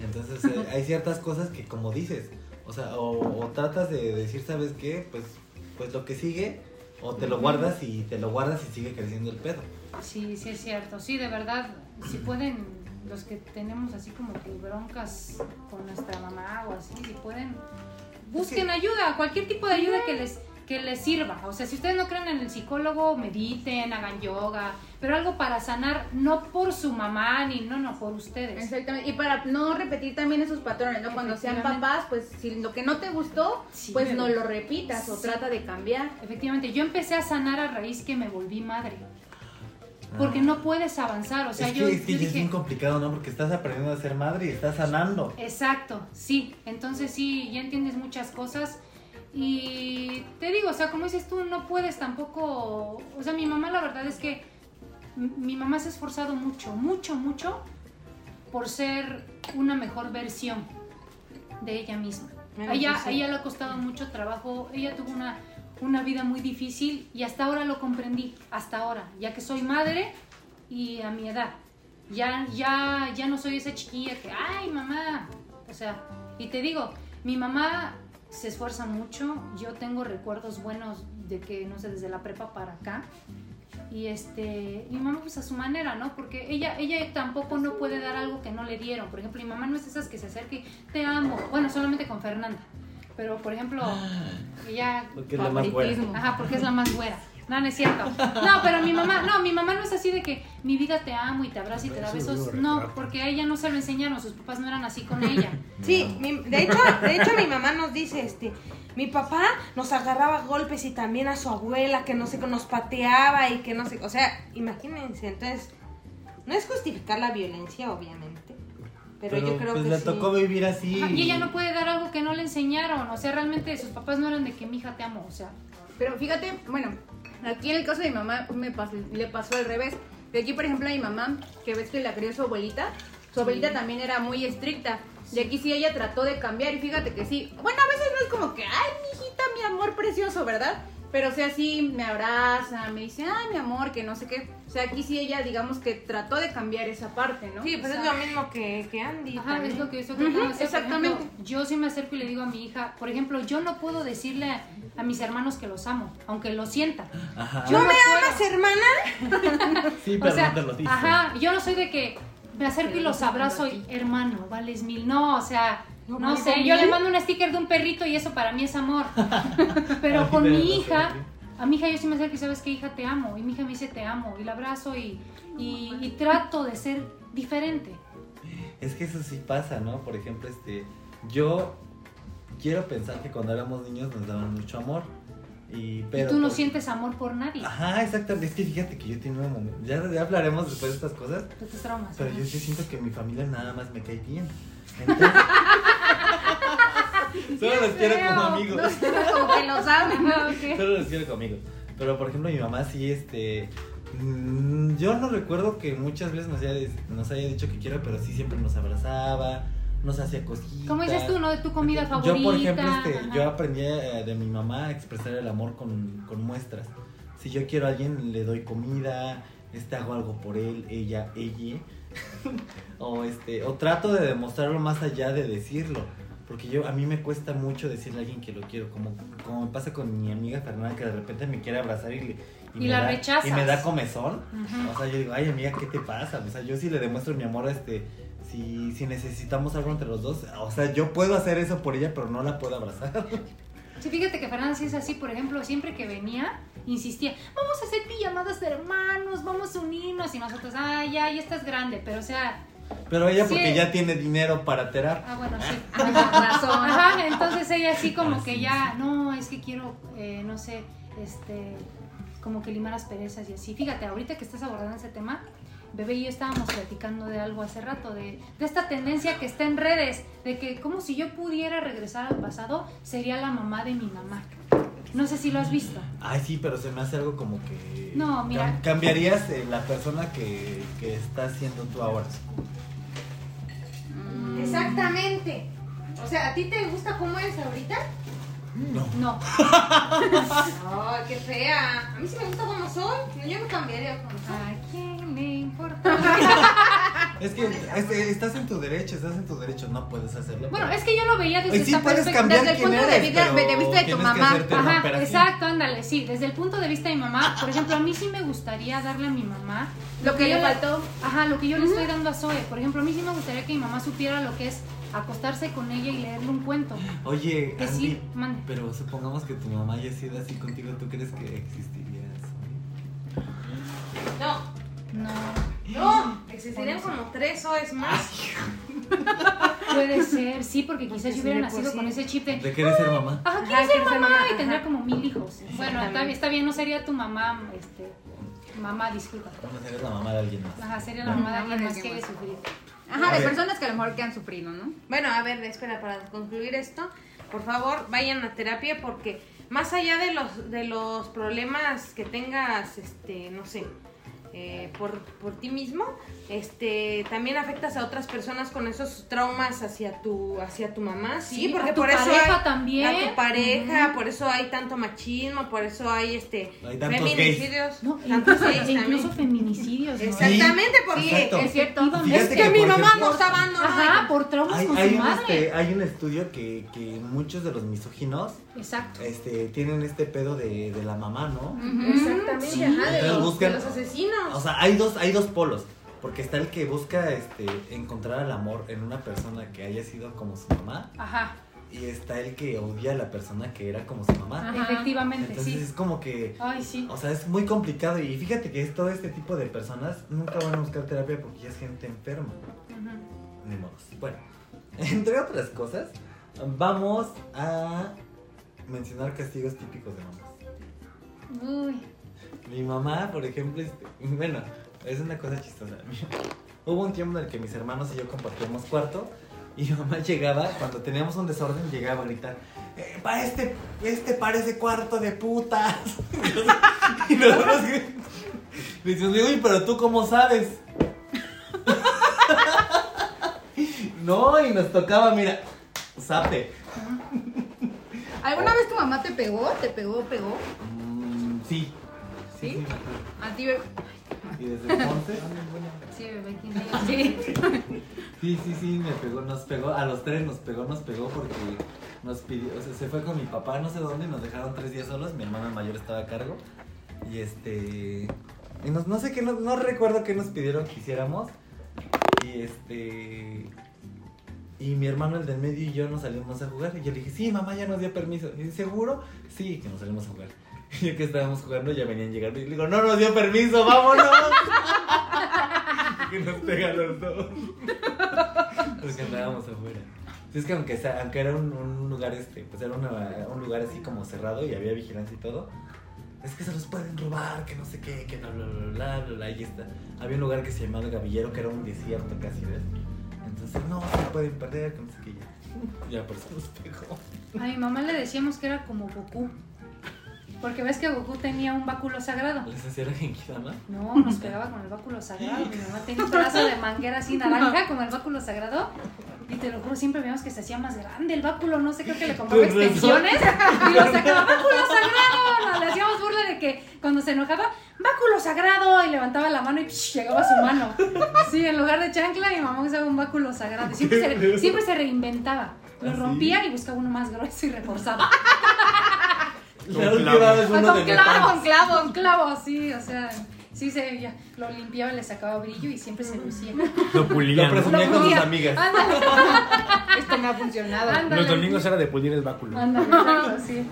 Speaker 3: Entonces eh, hay ciertas cosas que como dices, o sea, o, o tratas de decir, ¿sabes qué? Pues, pues lo que sigue, o te lo guardas y te lo guardas y sigue creciendo el pedo.
Speaker 7: Sí, sí es cierto. Sí, de verdad, si pueden, los que tenemos así como que broncas con nuestra mamá o así, si pueden, busquen ayuda, cualquier tipo de ayuda que les que les sirva. O sea, si ustedes no creen en el psicólogo, mediten, hagan yoga, pero algo para sanar, no por su mamá ni no, no, por ustedes.
Speaker 4: Exactamente. Y para no repetir también esos patrones, ¿no? Cuando sean papás, pues si lo que no te gustó,
Speaker 7: Sí,
Speaker 4: pues no lo repitas o trata de cambiar.
Speaker 7: Efectivamente, yo empecé a sanar a raíz que me volví madre. Porque no puedes avanzar, o sea,
Speaker 3: es que,
Speaker 7: yo,
Speaker 3: es, que
Speaker 7: yo
Speaker 3: ya es
Speaker 7: dije,
Speaker 3: bien complicado, ¿no? Porque estás aprendiendo a ser madre y estás sanando.
Speaker 7: Exacto, sí. Entonces sí, ya entiendes muchas cosas. Y te digo, o sea, como dices tú, no puedes tampoco... O sea, mi mamá la verdad es que mi mamá se ha esforzado mucho, mucho, mucho por ser una mejor versión de ella misma. A ella, ella le ha costado mucho trabajo, ella tuvo una, una vida muy difícil y hasta ahora lo comprendí, hasta ahora, ya que soy madre y a mi edad. Ya, ya, ya no soy esa chiquilla que, ay mamá, o sea, y te digo, mi mamá se esfuerza mucho, yo tengo recuerdos buenos de que, no sé, desde la prepa para acá, y este, mi mamá pues a su manera, ¿no? Porque ella, ella tampoco no puede dar algo que no le dieron. Por ejemplo, mi mamá no es de esas que se acerque, te amo. Bueno, solamente con Fernanda. Pero, por ejemplo, ella...
Speaker 3: Porque es la más buena.
Speaker 4: Favoritismo.
Speaker 7: Ajá, porque es la más güera. No, no es cierto. No, pero mi mamá, no, mi mamá no es así de que mi vida te amo y te abraza y te da
Speaker 5: Eso
Speaker 7: besos. No, porque a ella no se lo enseñaron, sus papás no eran así con ella. [LAUGHS]
Speaker 8: Sí, mi- de, hecho, de hecho mi mamá nos dice, este, mi papá nos agarraba golpes y también a su abuela, que no sé, que nos pateaba y que no sé, o sea, imagínense, entonces, no es justificar la violencia, obviamente, pero, yo creo
Speaker 3: pues
Speaker 8: que
Speaker 3: le
Speaker 8: sí.
Speaker 3: tocó vivir así.
Speaker 7: Ajá, y ella no puede dar algo que no le enseñaron. O sea, realmente sus papás no eran de que mi hija te amo. O sea,
Speaker 4: Pero fíjate, bueno, aquí en el caso de mi mamá me pas- le pasó al revés. De aquí, por ejemplo, a mi mamá, que ves que la crió su abuelita, su abuelita también era muy estricta. Y aquí sí ella trató de cambiar y fíjate que sí. Bueno, a veces no es como que, ay, mi hijita, mi amor precioso, ¿verdad? Pero o sea, sí me abraza, me dice, ay, mi amor, que no sé qué. O sea, aquí sí ella, digamos que trató de cambiar esa parte, ¿no?
Speaker 8: Sí, pues
Speaker 4: O
Speaker 8: es lo mismo que, que Andy.
Speaker 7: Ajá,
Speaker 8: también.
Speaker 7: es lo que estoy hacer. Por
Speaker 4: exactamente.
Speaker 7: ejemplo, yo sí me acerco y le digo a mi hija, por ejemplo, yo no puedo decirle a, a mis hermanos que los amo, aunque lo sientan.
Speaker 3: Ajá.
Speaker 7: Yo
Speaker 8: ¿No me
Speaker 7: puedo.
Speaker 8: amas, hermana? [LAUGHS]
Speaker 3: Sí,
Speaker 7: O
Speaker 3: pero
Speaker 7: sea,
Speaker 3: no te lo dice.
Speaker 7: ajá, yo no soy de que me acerco y los abrazo y hermano, vales mil. No, o sea, no,
Speaker 8: No,
Speaker 7: sé,
Speaker 8: ¿con
Speaker 7: yo le mando un sticker de un perrito y eso para mí es amor. [LAUGHS] Pero
Speaker 3: Ay,
Speaker 7: con
Speaker 3: pero
Speaker 7: mi hija, a mi hija yo sí me acerco y sabes que hija te amo. Y mi hija me dice te amo y la abrazo y, y, y trato de ser diferente.
Speaker 3: Es que eso sí pasa, ¿no? Por ejemplo, este, yo quiero pensar que cuando éramos niños nos daban mucho amor. Y, pero
Speaker 7: y tú no
Speaker 3: por-
Speaker 7: sientes amor por nadie.
Speaker 3: Ajá, exactamente. Es que fíjate que yo tengo un momento. Ya, ya hablaremos después de estas cosas.
Speaker 7: De tus traumas.
Speaker 3: Pero yo sí siento que mi familia nada más me cae bien. [LAUGHS] Entonces, [LAUGHS] solo los quiero como amigos.
Speaker 4: No [LAUGHS] como que lo saben.
Speaker 7: Ah, ok.
Speaker 3: Solo los quiero como amigos. Pero por ejemplo, mi mamá sí, este. mm, Yo no recuerdo que muchas veces nos haya, nos haya dicho que quiero, pero sí siempre nos abrazaba, nos hacía cositas.
Speaker 7: Como dices tú, ¿no? De tu comida
Speaker 3: Yo,
Speaker 7: favorita.
Speaker 3: por ejemplo, este, yo aprendí eh, de mi mamá a expresar el amor con, con muestras. Si yo quiero a alguien, le doy comida, este, hago algo por él, ella, ella. [LAUGHS] o este, o trato de demostrarlo más allá de decirlo. Porque yo, a mí me cuesta mucho decirle a alguien que lo quiero, como, como me pasa con mi amiga Fernanda, que de repente me quiere abrazar y, le-
Speaker 7: Y
Speaker 3: me
Speaker 7: la
Speaker 3: da,
Speaker 7: rechazas.
Speaker 3: Y me da comezón. O sea, yo digo, ay amiga, ¿qué te pasa? O sea, yo sí le demuestro mi amor, este, si, si necesitamos algo entre los dos. O sea, yo puedo hacer eso por ella, pero no la puedo abrazar. [LAUGHS]
Speaker 7: Sí, fíjate que Fernanda sí es así, por ejemplo, siempre que venía, insistía, vamos a hacer pijamadas de hermanos, vamos a unirnos, y nosotros, ah, ya, ya estás grande, pero o sea,
Speaker 3: Pero ella
Speaker 7: Sí.
Speaker 3: porque ya tiene dinero para terapia.
Speaker 7: ah, bueno, sí. [LAUGHS]
Speaker 4: Con razón.
Speaker 7: Ajá, entonces ella así como
Speaker 3: Ah,
Speaker 7: que
Speaker 3: sí,
Speaker 7: ya, no, es que quiero, eh, no sé, este, como que limar asperezas y así. Fíjate, ahorita que estás abordando ese tema, Bebé y yo estábamos platicando de algo hace rato, de, de esta tendencia que está en redes, de que como si yo pudiera regresar al pasado, sería la mamá de mi mamá. No sé si lo has visto.
Speaker 3: Ay, sí, pero se me hace algo como que.
Speaker 7: No, mira.
Speaker 3: Cam- cambiarías eh, la persona que, que estás siendo tú ahora.
Speaker 8: Exactamente. O sea, ¿a ti te gusta cómo eres ahorita?
Speaker 3: No.
Speaker 7: No, [LAUGHS]
Speaker 8: Ay, qué fea. A mí sí me gusta como soy. Yo no cambiaría como soy.
Speaker 7: ¿a quién le importa? [LAUGHS]
Speaker 3: Es que es- estás en tu derecho, estás en tu derecho, no puedes hacerlo.
Speaker 7: Bueno, es que yo lo veía desde
Speaker 3: Pues sí
Speaker 7: esta
Speaker 3: puedes
Speaker 7: perspectiva.
Speaker 3: cambiar
Speaker 4: desde el
Speaker 3: quién
Speaker 4: punto de
Speaker 3: eres,
Speaker 4: vista-
Speaker 3: pero
Speaker 4: de vista de tu
Speaker 3: tienes que
Speaker 4: mamá.
Speaker 3: hacerte
Speaker 7: Ajá,
Speaker 3: operación.
Speaker 7: exacto, ándale, sí, desde el punto de vista de mi mamá, por ejemplo, a mí sí me gustaría darle a mi mamá
Speaker 4: Lo que
Speaker 7: yo
Speaker 4: le faltó.
Speaker 7: Ajá, lo que yo le estoy dando a Zoe. Por ejemplo, a mí sí me gustaría que mi mamá supiera lo que es acostarse con ella y leerle un cuento.
Speaker 3: Oye,
Speaker 7: Que
Speaker 3: Andy,
Speaker 7: sí, mande.
Speaker 3: pero supongamos que tu mamá haya sido así contigo, ¿tú crees que existiría eso?
Speaker 8: No,
Speaker 7: No,
Speaker 8: no. Existirían como tres o es más.
Speaker 7: puede ser, sí, porque quizás yo hubiera nacido con ese chip de.
Speaker 3: ¿De querer ser mamá?
Speaker 7: Ajá, quiero ser mamá y tendría
Speaker 8: ajá.
Speaker 7: como mil hijos. Bueno, está, bien- está bien, no sería tu mamá, este, mamá, disculpa.
Speaker 3: ¿Cómo serías la mamá de alguien más?
Speaker 7: Ajá, sería la mamá de alguien más que haya sufrido.
Speaker 4: Ajá,
Speaker 3: A
Speaker 4: de
Speaker 3: ver.
Speaker 4: personas que a lo mejor que han sufrido, ¿no?
Speaker 8: Bueno, a ver, espera, para concluir esto, por favor, vayan a terapia porque más allá de los, de los problemas que tengas, este, no sé, eh, por, por ti mismo, este, también afectas a otras personas con esos traumas hacia tu, hacia tu mamá, sí,
Speaker 7: Sí,
Speaker 8: porque
Speaker 7: a tu
Speaker 8: por eso
Speaker 7: pareja
Speaker 8: hay-
Speaker 7: también.
Speaker 8: a tu pareja, por eso hay tanto machismo, por eso hay este
Speaker 3: Hay tantos
Speaker 8: feminicidios,
Speaker 7: No,
Speaker 8: tantos
Speaker 7: incluso,
Speaker 8: gays
Speaker 7: e incluso feminicidios, ¿no?
Speaker 8: Exactamente, porque
Speaker 4: es cierto.
Speaker 8: Es que mi mamá
Speaker 3: ejemplo,
Speaker 8: nos abandonó.
Speaker 7: Ajá, por traumas
Speaker 3: Hay,
Speaker 7: con
Speaker 3: hay
Speaker 7: su
Speaker 3: un,
Speaker 7: madre.
Speaker 3: este, hay un estudio que, que muchos de los misóginos
Speaker 7: Exacto.
Speaker 3: este, tienen este pedo de, de la mamá, ¿no?
Speaker 8: Exactamente,
Speaker 3: Sí,
Speaker 8: ajá, de los,
Speaker 3: buscan-
Speaker 8: de los asesinos.
Speaker 3: O sea, hay dos, hay dos polos. Porque está el que busca este, encontrar el amor en una persona que haya sido como su mamá.
Speaker 7: Ajá,
Speaker 3: Y está el que odia a la persona que era como su mamá.
Speaker 4: Ajá.
Speaker 7: efectivamente,
Speaker 3: Entonces
Speaker 7: sí.
Speaker 3: es como que.
Speaker 7: Ay, sí.
Speaker 3: O sea, es muy complicado. Y fíjate que es todo este tipo de personas nunca van a buscar terapia porque ya es gente enferma.
Speaker 7: Ujú.
Speaker 3: Ni modos. Bueno, [LAUGHS] entre otras cosas, vamos a mencionar castigos típicos de mamás.
Speaker 7: Uy.
Speaker 3: Mi mamá, por ejemplo, este, bueno, es una cosa chistosa. [LAUGHS] Hubo un tiempo en el que mis hermanos y yo compartíamos cuarto y mi mamá llegaba, cuando teníamos un desorden, llegaba a gritar, "Eh, pa este, este parece cuarto de putas. [LAUGHS] y nosotros le decimos, uy, pero tú cómo sabes. [LAUGHS] no, y nos tocaba, mira, zape.
Speaker 4: ¿Alguna vez tu mamá te pegó? ¿Te pegó, pegó?
Speaker 3: Mm, sí.
Speaker 4: ¿Sí?
Speaker 3: acuerdo.
Speaker 4: A ti.
Speaker 3: Y desde entonces...
Speaker 7: Sí, bebé, ¿quién sabe?
Speaker 4: Sí.
Speaker 3: Sí, sí, sí, me pegó, nos pegó, a los tres nos pegó, nos pegó porque nos pidió, o sea, se fue con mi papá no sé dónde nos dejaron tres días solos, mi hermana mayor estaba a cargo y este, y nos- no sé qué, no, no recuerdo qué nos pidieron que hiciéramos y este, y mi hermano el del medio y yo nos salimos a jugar y yo le dije, sí, mamá ya nos dio permiso, y dice, ¿seguro? Sí, que nos salimos a jugar. Y [LAUGHS] yo que estábamos jugando ya venían llegando y le digo, no nos dio permiso, vámonos. [LAUGHS] que nos pega los dos. Porque andábamos afuera. Es que aunque, aunque era un, un lugar este, pues era una- un lugar así como cerrado y había vigilancia y todo. Es que se los pueden robar, que no sé qué, que no, bla, bla, bla, bla, bla, y está. Había un lugar que se llamaba el Gavillero, que era un desierto casi, ¿ves? Entonces, no, se pueden perder, que no sé qué. Ya, [LAUGHS] ya por eso nos pegó.
Speaker 7: A mi mamá le decíamos que era como Goku. Porque ves que Goku tenía un báculo sagrado.
Speaker 3: ¿Les hacía la genkidama?
Speaker 7: No, nos pegaba con el báculo sagrado. Mi mamá tenía un pedazo de manguera así naranja con el báculo sagrado. Y te lo juro, siempre veíamos que se hacía más grande el báculo. No sé, creo que le compraba
Speaker 3: Con razón.
Speaker 7: extensiones. Y lo sacaba, ¡báculo sagrado! Le hacíamos burla de que cuando se enojaba, ¡báculo sagrado! Y levantaba la mano y psh, llegaba su mano. Sí, en lugar de chancla, mi mamá usaba un báculo sagrado. Siempre se, siempre se reinventaba. Lo
Speaker 3: ¿Ah,
Speaker 7: rompía y buscaba uno más grueso y reforzado.
Speaker 3: La última vez
Speaker 7: Con
Speaker 3: uno de
Speaker 7: clavo, con clavo, con clavo, sí, o sea, sí se ya, lo limpiaba, le sacaba brillo y siempre se lucía.
Speaker 5: Lo
Speaker 3: Lo
Speaker 5: pulían.
Speaker 3: presumía
Speaker 7: Lo
Speaker 3: con sus
Speaker 7: pulía.
Speaker 3: amigas.
Speaker 7: Ándale,
Speaker 4: Esto me ha funcionado.
Speaker 7: ándale.
Speaker 5: Los domingos era de pulir el báculo.
Speaker 7: Ándale, exacto, sí.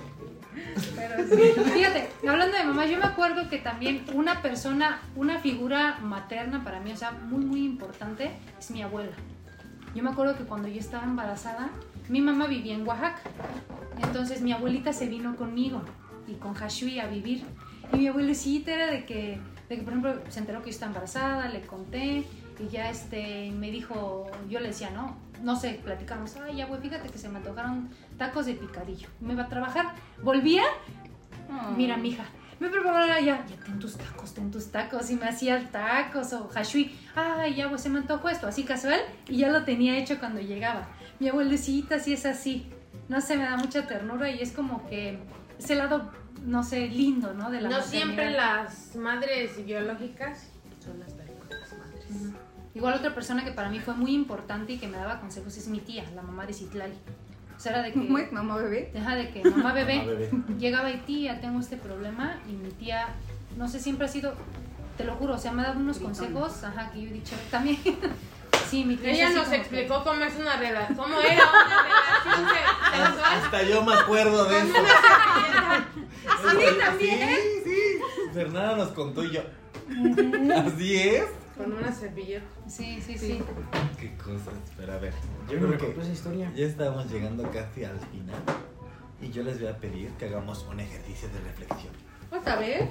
Speaker 7: Pero sí. Fíjate, hablando de mamá, yo me acuerdo que también una persona, una figura materna para mí, o sea, muy, muy importante, es mi abuela. Yo me acuerdo que cuando yo estaba embarazada, mi mamá vivía en Oaxaca. Entonces mi abuelita se vino conmigo y con Hashui a vivir. Y mi abuelecita era de que, de que, por ejemplo, se enteró que yo estaba embarazada, le conté y ya este, me dijo, yo le decía, no, no sé, platicamos, ay, ya, güey, fíjate que se me antojaron tacos de picadillo. Me iba a trabajar, volvía, mira, mija, me preparaba ya, ya, ten tus tacos, ten tus tacos, y me hacía tacos o hashui, ay, ya, pues se me antojó esto, así casual, y ya lo tenía hecho cuando llegaba. Mi abuelecita sí es así, no sé, me da mucha ternura y es como que ese lado, no sé, lindo, ¿no? De la
Speaker 8: No
Speaker 7: maternidad.
Speaker 8: siempre las madres biológicas son las verdaderas madres.
Speaker 7: Ujú. Igual otra persona que para mí fue muy importante y que me daba consejos es mi tía, la mamá de Citlali. O sea, era de que... [LAUGHS]
Speaker 4: ¿Cómo es, mamá bebé?
Speaker 7: Deja de que mamá [LAUGHS] bebé,
Speaker 3: Mamá bebé.
Speaker 7: llegaba y tía, tengo este problema y mi tía, no sé, siempre ha sido, te lo juro, o sea, me ha dado unos consejos, ajá, que yo he dicho también. [LAUGHS] sí, mi
Speaker 8: Ella
Speaker 7: así
Speaker 8: nos
Speaker 7: como que-
Speaker 8: explicó cómo es una relación, cómo era una relación sexual.
Speaker 3: Hasta yo me acuerdo de eso.
Speaker 8: Sí, también.
Speaker 3: Sí, sí. Fernanda nos contó y yo. Así es.
Speaker 8: Con una servilleta.
Speaker 7: Sí, sí, sí.
Speaker 3: Qué cosas. Pero a ver, yo creo que
Speaker 5: esa historia.
Speaker 3: ya estamos llegando casi al final. Y yo les voy a pedir que hagamos un ejercicio de reflexión.
Speaker 8: ¿Otra vez?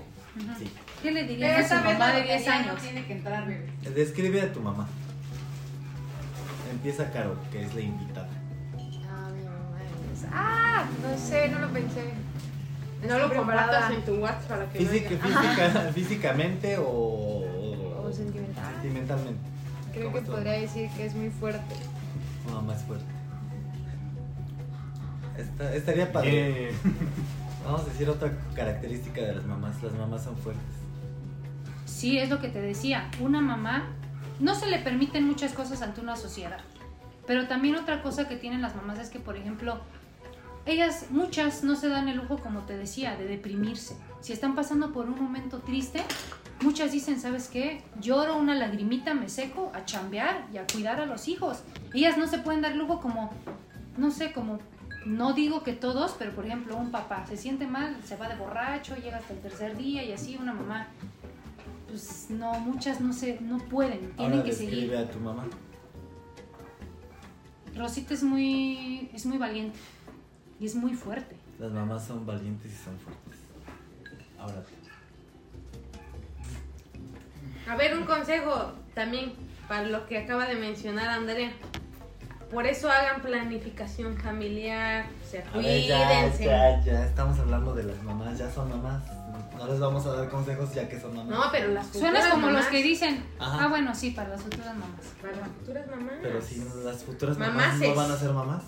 Speaker 3: Sí.
Speaker 7: ¿Qué le dirías a su mamá de 10 años?
Speaker 4: tiene que entrar, bebé.
Speaker 3: Describe a tu mamá. Empieza Caro, que es la invitada.
Speaker 6: Ah, mi mamá es- Ah, no sé, no lo pensé.
Speaker 8: No
Speaker 6: Estoy
Speaker 8: lo
Speaker 6: preparada.
Speaker 8: compartas en tu WhatsApp para que no
Speaker 3: Física,
Speaker 8: haya-
Speaker 3: física- físicamente o,
Speaker 6: O sentimental.
Speaker 3: sentimentalmente.
Speaker 6: Creo
Speaker 3: ¿Cómo
Speaker 6: que
Speaker 3: es tu
Speaker 6: podría decir que es muy fuerte.
Speaker 3: Mamá es fuerte. Esta- estaría padre. Vamos a decir otra característica de las mamás. Las mamás son fuertes.
Speaker 7: Sí, es lo que te decía. Una mamá no se le permiten muchas cosas ante una sociedad. Pero también otra cosa que tienen las mamás es que, por ejemplo, ellas, muchas, no se dan el lujo, como te decía, de deprimirse. Si están pasando por un momento triste, muchas dicen, ¿sabes qué? Lloro una lagrimita, me seco a chambear y a cuidar a los hijos. Ellas no se pueden dar lujo como, no sé, como, no digo que todos, pero por ejemplo, un papá se siente mal, se va de borracho, llega hasta el tercer día y así una mamá pues no, muchas no se, no pueden, tienen
Speaker 3: Ahora
Speaker 7: que seguir.
Speaker 3: a tu mamá.
Speaker 7: Rosita es muy, es muy valiente y es muy fuerte.
Speaker 3: Las mamás son valientes y son fuertes. Ahora
Speaker 8: A ver, un consejo también para lo que acaba de mencionar Andrea. Por eso hagan planificación familiar, se
Speaker 3: ver, ya, ya, ya. Estamos hablando de las mamás. Ya son mamás. No les vamos a dar consejos ya que son mamás.
Speaker 8: No, pero las futuras
Speaker 7: Suenas como
Speaker 8: mamás,
Speaker 7: los que dicen,
Speaker 3: Ajá.
Speaker 7: ah bueno, sí, para las futuras mamás.
Speaker 8: Para las futuras mamás.
Speaker 3: Pero si las futuras mamás no van a ser mamás.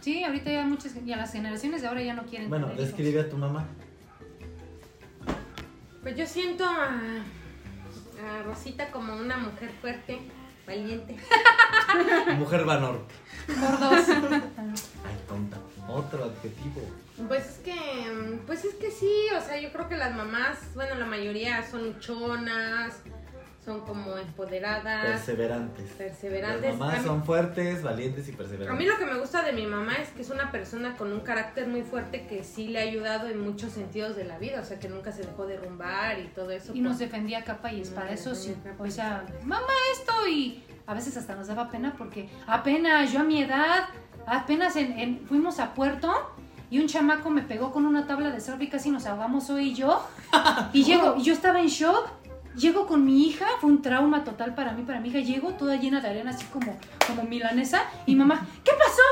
Speaker 7: Sí, ahorita ya muchas, ya las generaciones de ahora ya no quieren
Speaker 3: Bueno,
Speaker 7: tener hijos.
Speaker 3: describe a tu mamá.
Speaker 8: Pues yo siento a, a Rosita como una mujer fuerte, valiente. [LAUGHS]
Speaker 3: Mujer Vanor.
Speaker 7: Por dos. [LAUGHS]
Speaker 3: Otro adjetivo.
Speaker 8: Pues es que, pues es que sí, o sea, yo creo que las mamás, bueno, la mayoría son luchonas, son como empoderadas,
Speaker 3: Perseverantes.
Speaker 8: perseverantes.
Speaker 3: Las mamás
Speaker 8: A mí-
Speaker 3: son fuertes, valientes y
Speaker 8: A
Speaker 3: perseverantes.
Speaker 8: mí lo que me gusta de mi mamá es que es una persona con un carácter muy fuerte que sí le ha ayudado en muchos sentidos de la vida, o sea, que nunca se dejó derrumbar y todo eso.
Speaker 7: Y nos
Speaker 8: pues.
Speaker 7: defendía a capa y espada,
Speaker 8: Nos
Speaker 7: eso sí.
Speaker 8: defendía a
Speaker 7: O sea, mamá, esto y a veces hasta nos daba pena porque apenas yo a mi edad, apenas en, en- fuimos a Puerto y un chamaco me pegó con una tabla de surf y casi nos ahogamos hoy y yo. Y [LAUGHS] llego, y yo estaba en shock. Llego con mi hija, fue un trauma total para mí, para mi hija. Llego toda llena de arena, así como, como milanesa. Y mamá, ¿qué pasó?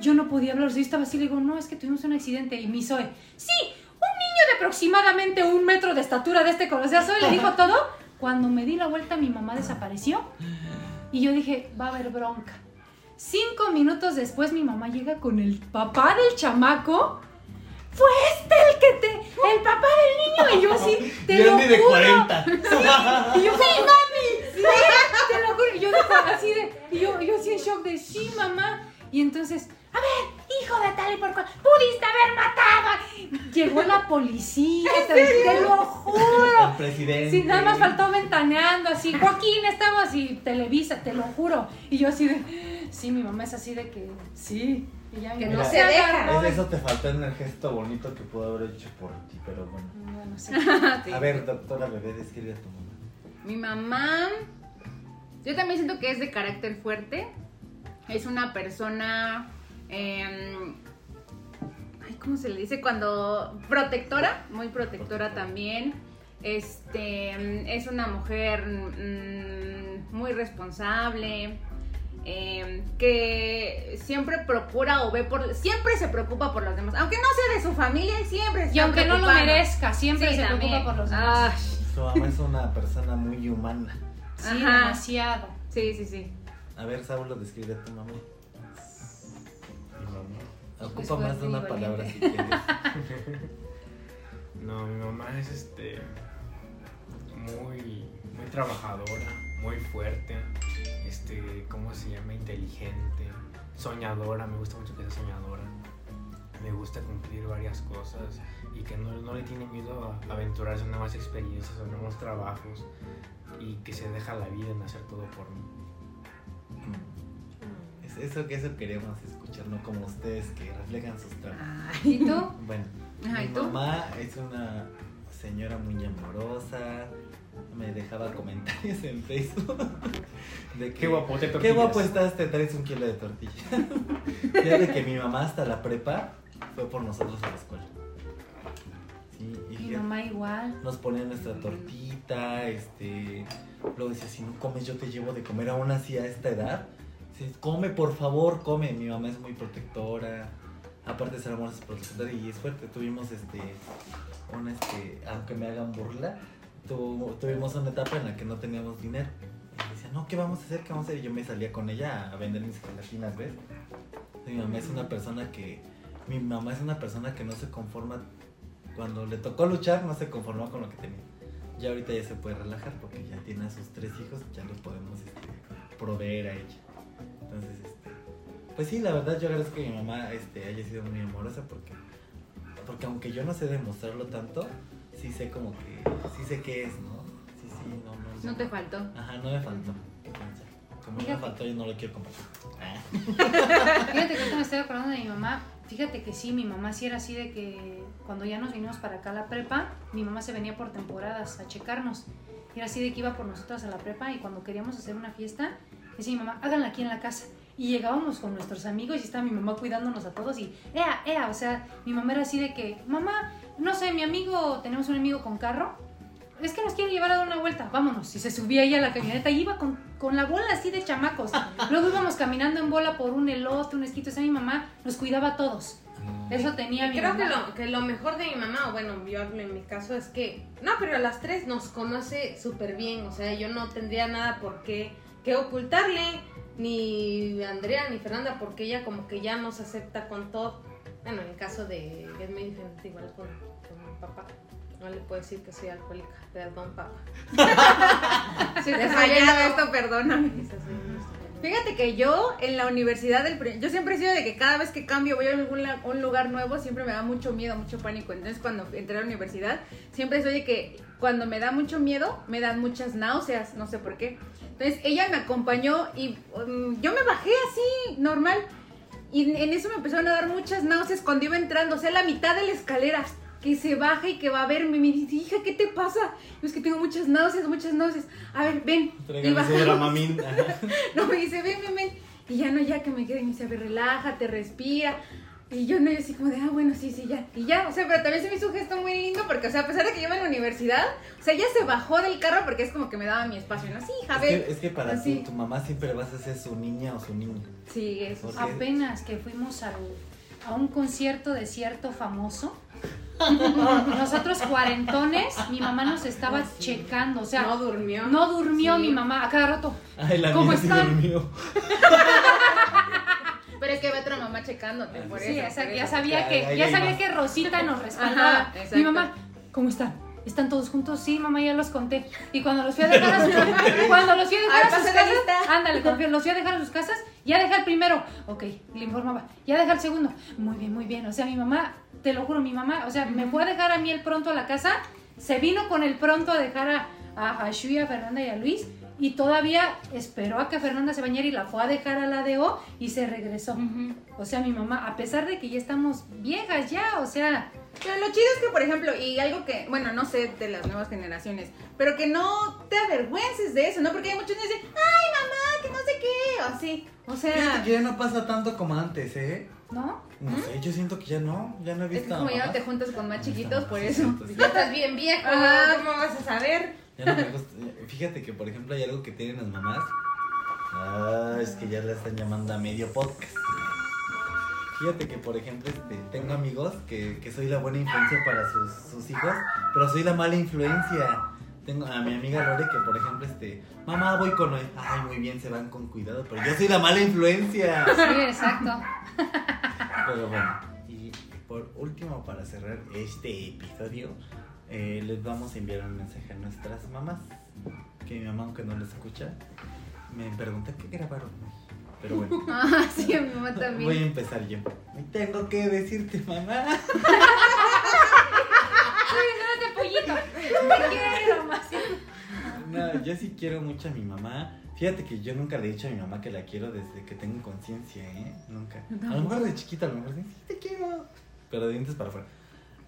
Speaker 7: Yo no podía hablar, yo estaba así, le digo, no, es que tuvimos un accidente. Y mi Zoe, sí, un niño de aproximadamente un metro de estatura de este color. O sea, Zoe le dijo todo. Cuando me di la vuelta, mi mamá desapareció. Y yo dije, va a haber bronca. Cinco minutos después, mi mamá llega con el papá del chamaco. Fue este el que te. El papá del niño. Y yo así, [LAUGHS] te
Speaker 3: Y
Speaker 7: lo
Speaker 3: de
Speaker 7: juro.
Speaker 3: 40. [LAUGHS]
Speaker 7: Y yo, sí, mami, sí, te lo juro. Y yo así de, y yo, yo así en shock de, sí, mamá. Y entonces, a ver, hijo de tal y por cual, pudiste haber matado. Llegó la policía, te, lo juro.
Speaker 3: El presidente.
Speaker 7: Sí, nada más faltó ventaneando así, Joaquín, estamos así, Televisa, te lo juro. Y yo así de, sí, mi mamá es así de que, sí. Y ya mi
Speaker 8: Que no
Speaker 7: se
Speaker 8: deja.
Speaker 3: Es eso te faltó en el gesto bonito que pudo haber hecho por ti, pero bueno.
Speaker 7: Bueno, [LAUGHS] sí.
Speaker 3: A ver, doctora bebé, describe a tu mamá.
Speaker 4: Mi mamá, yo también siento que es de carácter fuerte. Es una persona, em, ay, ¿cómo se le dice? Cuando protectora, muy protectora también. Este, es una mujer mm, muy responsable. Eh, que siempre procura o ve por siempre se preocupa por los demás aunque no sea de su familia siempre se
Speaker 7: Y aunque no lo merezca, siempre
Speaker 4: Sí,
Speaker 7: se
Speaker 4: también.
Speaker 7: preocupa por los demás.
Speaker 4: Ay,
Speaker 3: Su mamá es una persona muy humana.
Speaker 7: sí,
Speaker 4: ajá.
Speaker 7: demasiado.
Speaker 4: sí sí sí
Speaker 3: A ver, Saulo, describe a tu mamá.
Speaker 5: Mi mamá.
Speaker 3: Ocupa más de una
Speaker 4: valiente.
Speaker 3: palabra si quieres. [LAUGHS]
Speaker 5: No, mi mamá es este muy muy trabajadora, muy fuerte, este, ¿cómo se llama? inteligente, soñadora, me gusta mucho que sea soñadora. Me gusta cumplir varias cosas y que no, no le tiene miedo a aventurarse en nuevas experiencias o nuevos trabajos y que se deja la vida en hacer todo por mí.
Speaker 3: Es eso que eso queremos escuchar, no como ustedes que reflejan sus trabajos.
Speaker 4: Ay.
Speaker 7: ¿Y tú?
Speaker 3: Bueno,
Speaker 4: Ajá, ¿y
Speaker 3: mi
Speaker 4: tú?
Speaker 3: mamá es una señora muy amorosa. Me dejaba comentarios en Facebook de que
Speaker 5: Qué guapote
Speaker 3: Qué
Speaker 5: tortillas.
Speaker 3: guapo estás, te traes un kilo de tortilla. [LAUGHS] ya de que mi mamá hasta la prepa fue por nosotros a la escuela. Sí, y
Speaker 7: Mi mamá igual.
Speaker 3: nos ponía nuestra tortita, este, luego decía, si no comes yo te llevo de comer aún así a esta edad. Dice, come por favor, come. Mi mamá es muy protectora, aparte de ser amorosa es protectora y es fuerte. Tuvimos este, una este, aunque me hagan burla, tu- tuvimos una etapa en la que no teníamos dinero. Y decía, no, ¿qué vamos a hacer? ¿Qué vamos a hacer? Y yo me salía con ella a vender mis gelatinas, ¿ves? Mi mamá es una persona que, mi mamá es una persona que no se conforma cuando le tocó luchar no se conformó con lo que tenía. Ya ahorita ya se puede relajar porque ya tiene a sus tres hijos, ya los podemos este, proveer a ella. Entonces, este, pues sí, la verdad yo agradezco que mi mamá este, haya sido muy amorosa porque, porque aunque yo no sé demostrarlo tanto, sí sé como que, sí sé qué es, ¿no? Sí, sí, no, no.
Speaker 4: no te faltó
Speaker 3: Ajá, no me faltó. Como no me faltó, yo no lo quiero compartir. Ah. [LAUGHS]
Speaker 7: Fíjate que me estoy acordando de mi mamá. Fíjate que sí, mi mamá sí era así de que cuando ya nos vinimos para acá a la prepa, mi mamá se venía por temporadas a checarnos. Era así de que iba por nosotras a la prepa y cuando queríamos hacer una fiesta, decía mi mamá, háganla aquí en la casa. Y llegábamos con nuestros amigos y estaba mi mamá cuidándonos a todos y, ea, ea, o sea, mi mamá era así de que, mamá, no sé, mi amigo, tenemos un amigo con carro, es que nos quiere llevar a dar una vuelta, vámonos. Y se subía ella a la camioneta y iba con, con la bola así de chamacos. [LAUGHS] Luego íbamos caminando en bola por un elote, un esquito. O sea, mi mamá nos cuidaba a todos. Eso tenía mi
Speaker 8: Creo
Speaker 7: mamá.
Speaker 8: que lo, que lo mejor de mi mamá, o bueno, yo hablo en mi caso, es que, no, pero a las tres nos conoce súper bien, o sea, yo no tendría nada por qué, que ocultarle, ni Andrea ni Fernanda, porque ella como que ya nos acepta con todo. Bueno, en el caso de, es muy diferente igual con, papá. No le puedo decir que soy alcohólica, perdón, papá. [LAUGHS]
Speaker 4: si te
Speaker 8: He fallado.
Speaker 4: esto perdóname. Fíjate que yo en la universidad, del yo siempre he sido de que cada vez que cambio, voy a algún la- un lugar nuevo, siempre me da mucho miedo, mucho pánico. Entonces cuando entré a la universidad, siempre soy de que cuando me da mucho miedo, me dan muchas náuseas, no sé por qué. Entonces ella me acompañó y um, yo me bajé así, normal. Y en eso me empezaron a dar muchas náuseas cuando iba entrando, o sea, la mitad de la escalera. Que se baja y que va a verme. Me dice, hija, ¿qué te pasa? Es que tengo muchas náuseas, muchas náuseas. A ver, ven. Y.
Speaker 3: Ajá. [LAUGHS]
Speaker 4: No, me dice, ven, ven, ven. Y ya no, ya que me quedé, me dice, a ver, relájate, respira. Y yo no, yo así como de, ah, bueno, sí, sí, ya. Y ya, o sea, pero también se me hizo un gesto muy lindo porque, o sea, a pesar de que yo iba en la universidad, o sea, ella se bajó del carro porque es como que me daba mi espacio, ¿no? Sí, hija,
Speaker 3: Es que, es que para
Speaker 4: Así.
Speaker 3: tu, tu mamá siempre vas a ser su niña o su niño.
Speaker 4: Sí, eso.
Speaker 7: Apenas que fuimos al- a un concierto de cierto famoso. [LAUGHS] Nosotros cuarentones, mi mamá nos estaba checando, o sea,
Speaker 8: no
Speaker 7: no,
Speaker 8: durmió.
Speaker 7: durmió
Speaker 8: Sí.
Speaker 7: mi mamá a cada rato.
Speaker 3: Ay, la
Speaker 7: ¿Cómo
Speaker 3: mía sí
Speaker 7: están?
Speaker 3: durmió. [LAUGHS]
Speaker 4: Pero es que ve otra mamá checándote, por
Speaker 7: Sí,
Speaker 4: eso. por
Speaker 7: ya
Speaker 4: eso.
Speaker 7: sabía
Speaker 3: Ya,
Speaker 7: que,
Speaker 3: ya
Speaker 7: sabía
Speaker 3: más.
Speaker 7: que Rosita nos [LAUGHS] respaldaba.
Speaker 4: Ajá,
Speaker 7: mi mamá, ¿cómo están? ¿Están todos juntos? Sí, mamá, ya los conté. Y cuando los fui a dejar a sus, cuando los fui a dejar
Speaker 4: Ay,
Speaker 7: a sus casas, ándale, confío, los fui a dejar a sus casas, ya deja el primero. Ok, le informaba. Ya deja el segundo. Muy bien, muy bien. O sea, mi mamá, te lo juro, mi mamá, o sea, me fue a dejar a mí el pronto a la casa, se vino con el pronto a dejar a, a, a Shui, a Fernanda y a Luis. Y todavía esperó a que Fernanda se bañara y la fue a dejar a la DO y se regresó. O sea, mi mamá, a pesar de que ya estamos viejas ya, o sea,
Speaker 4: Pero lo chido es que, por ejemplo, y algo que, bueno, no sé de las nuevas generaciones, pero que no te avergüences de eso, ¿no? Porque hay muchos niños que dicen, ay, mamá, que no sé qué, o así. O sea,
Speaker 3: que ya no pasa tanto como antes, ¿eh?
Speaker 7: ¿No?
Speaker 3: No sé, yo siento que ya no, ya no he
Speaker 4: Es que
Speaker 3: visto a
Speaker 4: como ya no te juntas con más chiquitos, por eso.
Speaker 3: sí.
Speaker 8: Ya estás bien viejo. ¿cómo vas a saber?
Speaker 3: Ya no me gusta. Fíjate que, por ejemplo, hay algo que tienen las mamás. Ah, es que ya la están llamando a medio podcast. Fíjate que, por ejemplo, este, tengo amigos que, que soy la buena influencia para sus, sus hijos, pero soy la mala influencia. Tengo a mi amiga Lore que, por ejemplo, este, mamá, voy con hoy. Ay, muy bien, se van con cuidado, pero yo soy la mala influencia.
Speaker 7: Sí, exacto.
Speaker 3: Pero bueno, y por último, para cerrar este episodio, eh, les vamos a enviar un mensaje a nuestras mamás. Que mi mamá, aunque no lo escucha, me pregunta qué grabaron. Pero bueno, [LAUGHS]
Speaker 4: Ah, sí, a mi mamá
Speaker 3: voy a empezar yo. Tengo que decirte, mamá. [LAUGHS]
Speaker 7: Espérate, pollito. Te quiero más.
Speaker 3: No, yo sí quiero mucho a mi mamá. Fíjate que yo nunca le he dicho a mi mamá que la quiero desde que tengo conciencia, ¿eh? Nunca. A lo mejor de chiquita, a lo mejor sí, sí te quiero. Pero de dientes para afuera.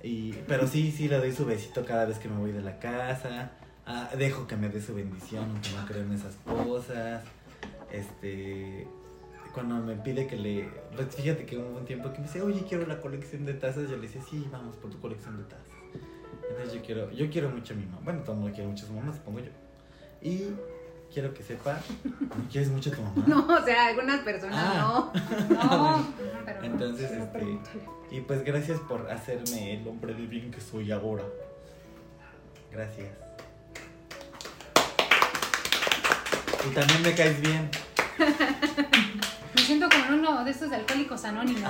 Speaker 3: Y, pero sí, sí le doy su besito cada vez que me voy de la casa. Ah, dejo que me dé su bendición, aunque no creo en esas cosas. Este. Cuando me pide que le. fíjate que hubo un tiempo que me dice, oye, quiero la colección de tazas. Yo le decía, sí, vamos por tu colección de tazas. Entonces yo quiero, yo quiero mucho a mi mamá. Bueno, todo el mundo quiere mucho a su mamá, supongo yo. Y quiero que sepa. ¿no ¿Quieres mucho a tu mamá? [LAUGHS]
Speaker 4: No, o sea, algunas personas
Speaker 3: Ah.
Speaker 4: no. [LAUGHS]
Speaker 7: No, pero no.
Speaker 3: Entonces, este. Y pues gracias por hacerme el hombre de bien que soy ahora. Gracias. Y también me caes bien. [LAUGHS]
Speaker 7: Me siento como uno de estos alcohólicos anónimos.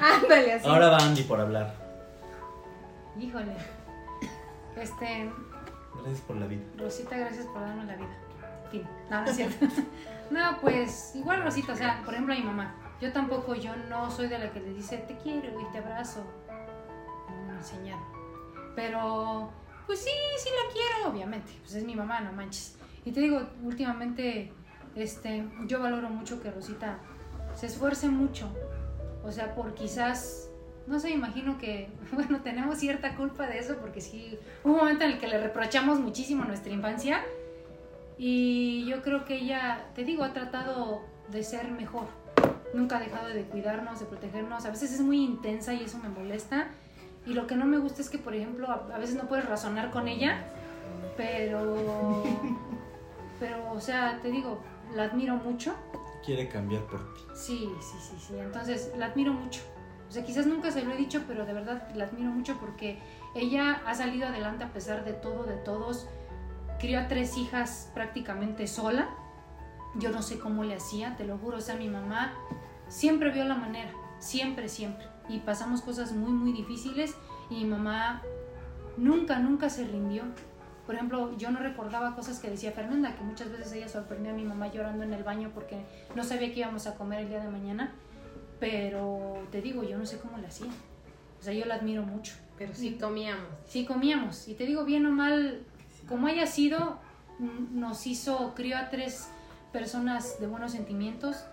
Speaker 4: Ándale, así.
Speaker 3: Ahora va Andy por hablar.
Speaker 7: Híjole. Este,
Speaker 3: Gracias por la vida.
Speaker 7: Rosita, gracias por darnos la vida. Fin. No, no es cierto. [LAUGHS] No, pues igual Rosita, o sea, por ejemplo a mi mamá. Yo tampoco, yo no soy de la que le dice te quiero y te abrazo. No me enseñaron. Pero, pues sí, sí la quiero, obviamente. Pues es mi mamá, no manches. Y te digo, últimamente, este, yo valoro mucho que Rosita se esfuerce mucho. O sea, por quizás, no sé, imagino que, [LAUGHS] bueno, tenemos cierta culpa de eso, porque sí, hubo un momento en el que le reprochamos muchísimo nuestra infancia. Y yo creo que ella, te digo, ha tratado de ser mejor. Nunca ha dejado de cuidarnos, de protegernos. A veces es muy intensa y eso me molesta. Y lo que no me gusta es que, por ejemplo, a, veces no puedes razonar con ella, pero, [LAUGHS] pero, o sea, te digo, la admiro mucho.
Speaker 3: Quiere cambiar por ti.
Speaker 7: Sí, sí, sí, sí. Entonces, la admiro mucho. O sea, quizás nunca se lo he dicho, pero de verdad la admiro mucho porque ella ha salido adelante a pesar de todo, de todos. Crió a tres hijas prácticamente sola. Yo no sé cómo le hacía, te lo juro. O sea, mi mamá siempre vio la manera, siempre, siempre. Y pasamos cosas muy, muy difíciles y mi mamá nunca, nunca se rindió. Por ejemplo, yo no recordaba cosas que decía Fernanda, que muchas veces ella sorprendió a mi mamá llorando en el baño porque no sabía que íbamos a comer el día de mañana. Pero te digo, yo no sé cómo le hacía. O sea, yo la admiro mucho.
Speaker 8: Pero sí comíamos.
Speaker 7: Sí comíamos. Y te digo, bien o mal, como haya sido, n- nos hizo, crió a tres personas de buenos sentimientos,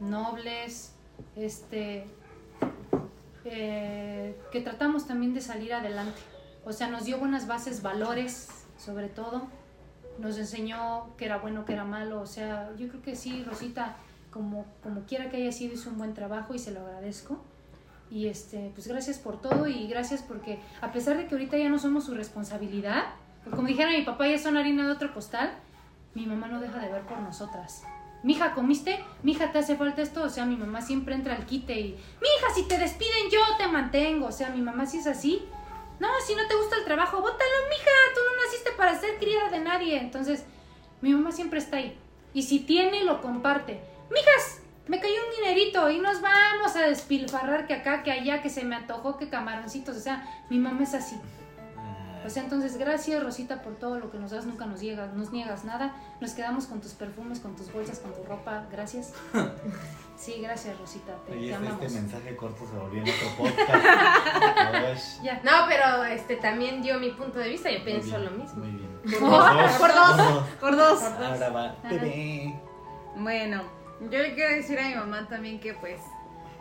Speaker 7: nobles, este, eh, que tratamos también de salir adelante. O sea, nos dio buenas bases, valores, sobre todo. Nos enseñó que era bueno, que era malo. O sea, yo creo que sí, Rosita, como, como quiera que haya sido, hizo un buen trabajo y se lo agradezco. Y este, pues gracias por todo y gracias porque a pesar de que ahorita ya no somos su responsabilidad, como dijeron mi papá ya son harina de otro costal, mi mamá no deja de ver por nosotras. Mija, ¿comiste? Mija, ¿te hace falta esto? O sea, mi mamá siempre entra al quite y, mija, si te despiden yo te mantengo. O sea, mi mamá sí es así. No, si no te gusta el trabajo, bótalo, mija, tú no naciste para ser criada de nadie. Entonces, mi mamá siempre está ahí. Y si tiene, lo comparte. Mijas, me cayó un dinerito y nos vamos a despilfarrar que acá, que allá, que se me antojó, que camaroncitos. O sea, mi mamá es así. O sea, entonces, gracias Rosita por todo lo que nos das, nunca nos niegas, nos niegas nada. Nos quedamos con tus perfumes, con tus bolsas, con tu ropa. Gracias. [LAUGHS] Sí, gracias Rosita, te,
Speaker 3: Oye,
Speaker 7: te
Speaker 3: este,
Speaker 7: amamos.
Speaker 3: este mensaje corto se volvió en otro podcast. [LAUGHS]
Speaker 7: Ya.
Speaker 8: No, pero este también dio mi punto de vista, yo
Speaker 3: Muy
Speaker 8: pienso
Speaker 3: bien,
Speaker 8: lo mismo.
Speaker 3: Muy bien.
Speaker 4: Por dos. Por dos.
Speaker 3: Ahora va.
Speaker 4: Bueno, yo le quiero decir a mi mamá también que pues,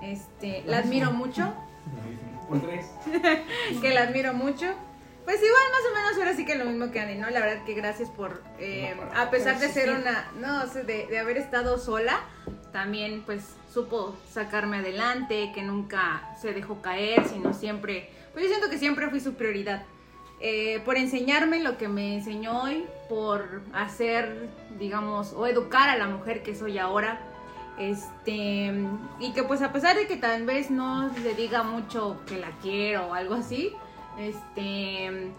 Speaker 4: este, la admiro mucho. [LAUGHS]
Speaker 5: Por tres. [LAUGHS]
Speaker 4: que la admiro mucho. Pues igual más o menos ahora sí que lo mismo que Andy, ¿no? La verdad que gracias por, eh, a pesar de ser una, no, o sea, de, de haber estado sola, también pues supo sacarme adelante, que nunca se dejó caer, sino siempre, pues yo siento que siempre fui su prioridad. Eh, por enseñarme lo que me enseñó hoy, por hacer, digamos, o educar a la mujer que soy ahora. Este, y que pues a pesar de que tal vez no le diga mucho que la quiero o algo así, este,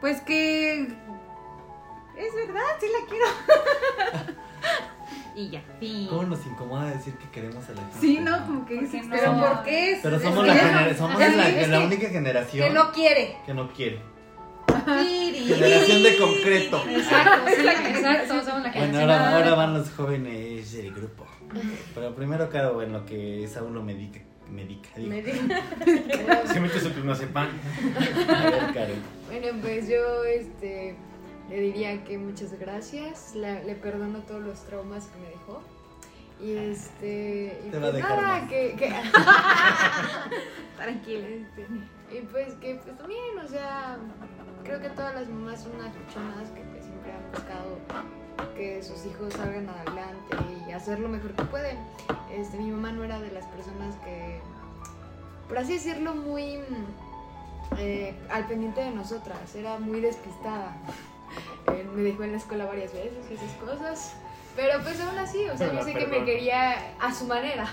Speaker 4: pues que es verdad, sí la quiero. [LAUGHS] y ya, fin.
Speaker 3: ¿Cómo nos incomoda decir que queremos a la gente?
Speaker 4: Sí, no, como que
Speaker 7: ¿Por qué
Speaker 4: dices,
Speaker 7: no?
Speaker 4: pero ¿por qué?
Speaker 3: Pero
Speaker 4: Es
Speaker 3: somos la, gener- somos
Speaker 4: es
Speaker 3: la, única generación
Speaker 6: Que no quiere.
Speaker 3: que no quiere. Generación de concreto.
Speaker 7: Exacto, sí, exacto, somos la
Speaker 3: Bueno,
Speaker 7: generación.
Speaker 3: ahora, ahora van los jóvenes del grupo. [LAUGHS] Pero primero, claro, en lo que Saulo medica. medica digo.
Speaker 6: Me dijo. [LAUGHS]
Speaker 5: Se mete su clonazepam.
Speaker 3: A ver, Karen.
Speaker 6: Bueno, pues yo este, le diría que muchas gracias, la- le perdono todos los traumas que me dejó. Y este. Y
Speaker 3: Te va a
Speaker 6: pues
Speaker 3: dejar
Speaker 6: nada,
Speaker 3: más.
Speaker 6: que. que [LAUGHS]
Speaker 4: Tranquila.
Speaker 6: este, y pues que pues también, o sea, creo que todas las mamás son unas luchonas que pues, siempre han buscado que sus hijos salgan adelante y hacer lo mejor que pueden. Este, mi mamá no era de las personas que, por así decirlo, muy eh, al pendiente de nosotras, era muy despistada. Eh, me dejó en la escuela varias veces y esas cosas. Pero pues aún así, o sea, yo sé que me quería a su manera.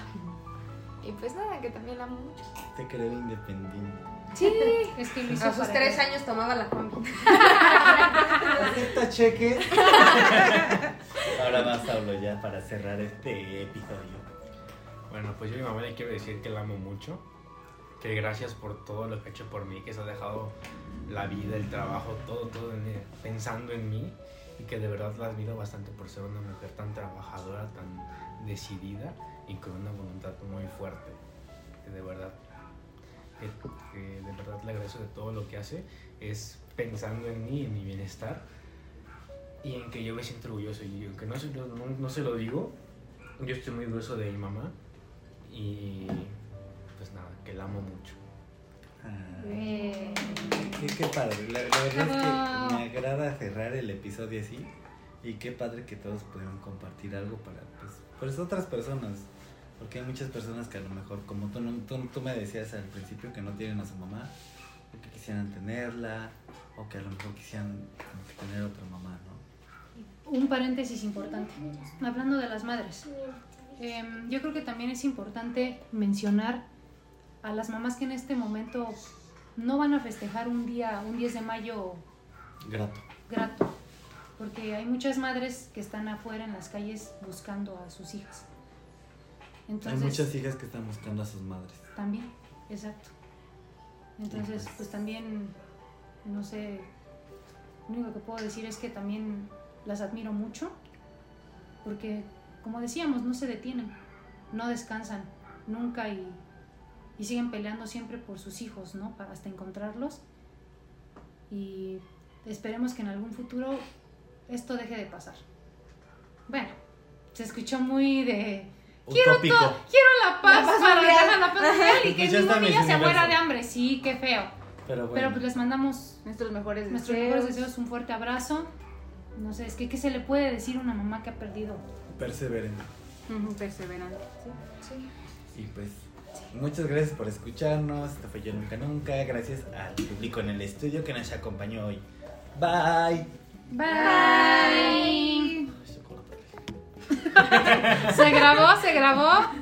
Speaker 6: Y pues nada, que también la amo mucho.
Speaker 3: Te creo independiente.
Speaker 6: Sí,
Speaker 7: Es que
Speaker 8: A sus tres
Speaker 7: que-
Speaker 8: años tomaba la combi. [LAUGHS]
Speaker 3: Acepta cheque. Ahora va Saulo ya para cerrar este episodio.
Speaker 5: Bueno, pues yo a mi mamá le quiero decir que la amo mucho. Que gracias por todo lo que ha hecho por mí, que se ha dejado la vida, el trabajo, todo, todo en- pensando en mí. Y que de verdad la admiro bastante por ser una mujer tan trabajadora, tan decidida y con una voluntad muy fuerte. Que de verdad, que, que de verdad le agradezco de todo lo que hace. Es pensando en mí, en mi bienestar. Y en que yo me siento orgulloso. Y aunque no se, lo- no, no se lo digo, yo estoy muy orgulloso de mi mamá. Y pues nada, que la amo mucho.
Speaker 3: Ah, qué, qué padre. La, la verdad
Speaker 7: Bravo.
Speaker 3: es que me agrada cerrar el episodio así. Y qué padre que todos pudieron compartir algo para pues, pues otras personas. Porque hay muchas personas que a lo mejor, como tú, tú, tú me decías al principio, que no tienen a su mamá, o que quisieran tenerla, o que a lo mejor quisieran tener otra mamá, ¿no?
Speaker 7: un paréntesis importante. Hablando de las madres. em, yo creo que también es importante mencionar a las mamás que en este momento no van a festejar un día, un 10 de mayo
Speaker 3: Grato.
Speaker 7: grato. Porque hay muchas madres que están afuera en las calles buscando a sus hijas. Entonces,
Speaker 3: hay muchas hijas que están buscando a sus madres.
Speaker 7: También, exacto. Entonces, pues también, no sé, lo único que puedo decir es que también las admiro mucho, porque, como decíamos, no se detienen, no descansan nunca y, y siguen peleando siempre por sus hijos, ¿no? Para hasta encontrarlos. Y esperemos que en algún futuro esto deje de pasar. Bueno, se escuchó muy de... Quiero,
Speaker 3: Utópico.
Speaker 7: to- quiero la paz,
Speaker 6: La paz
Speaker 7: para
Speaker 6: mundial.
Speaker 7: dejar la paz mundial [LAUGHS] y que
Speaker 3: Pues está
Speaker 7: ningún niño se muera de hambre. Sí, qué feo.
Speaker 3: Pero bueno.
Speaker 7: Pero pues les mandamos
Speaker 4: Nuestros mejores
Speaker 7: nuestros
Speaker 4: deseos.
Speaker 7: mejores deseos, un fuerte abrazo. No sé, es que ¿qué se le puede decir a una mamá que ha perdido?
Speaker 3: perseveren.
Speaker 4: Ujú, Perseverante.
Speaker 3: Y pues, muchas gracias por escucharnos. Esto fue Yo Nunca Nunca. Gracias al público en el estudio que nos acompañó hoy. Bye.
Speaker 7: Bye.
Speaker 3: Corta.
Speaker 7: ¿Se grabó? ¿Se grabó?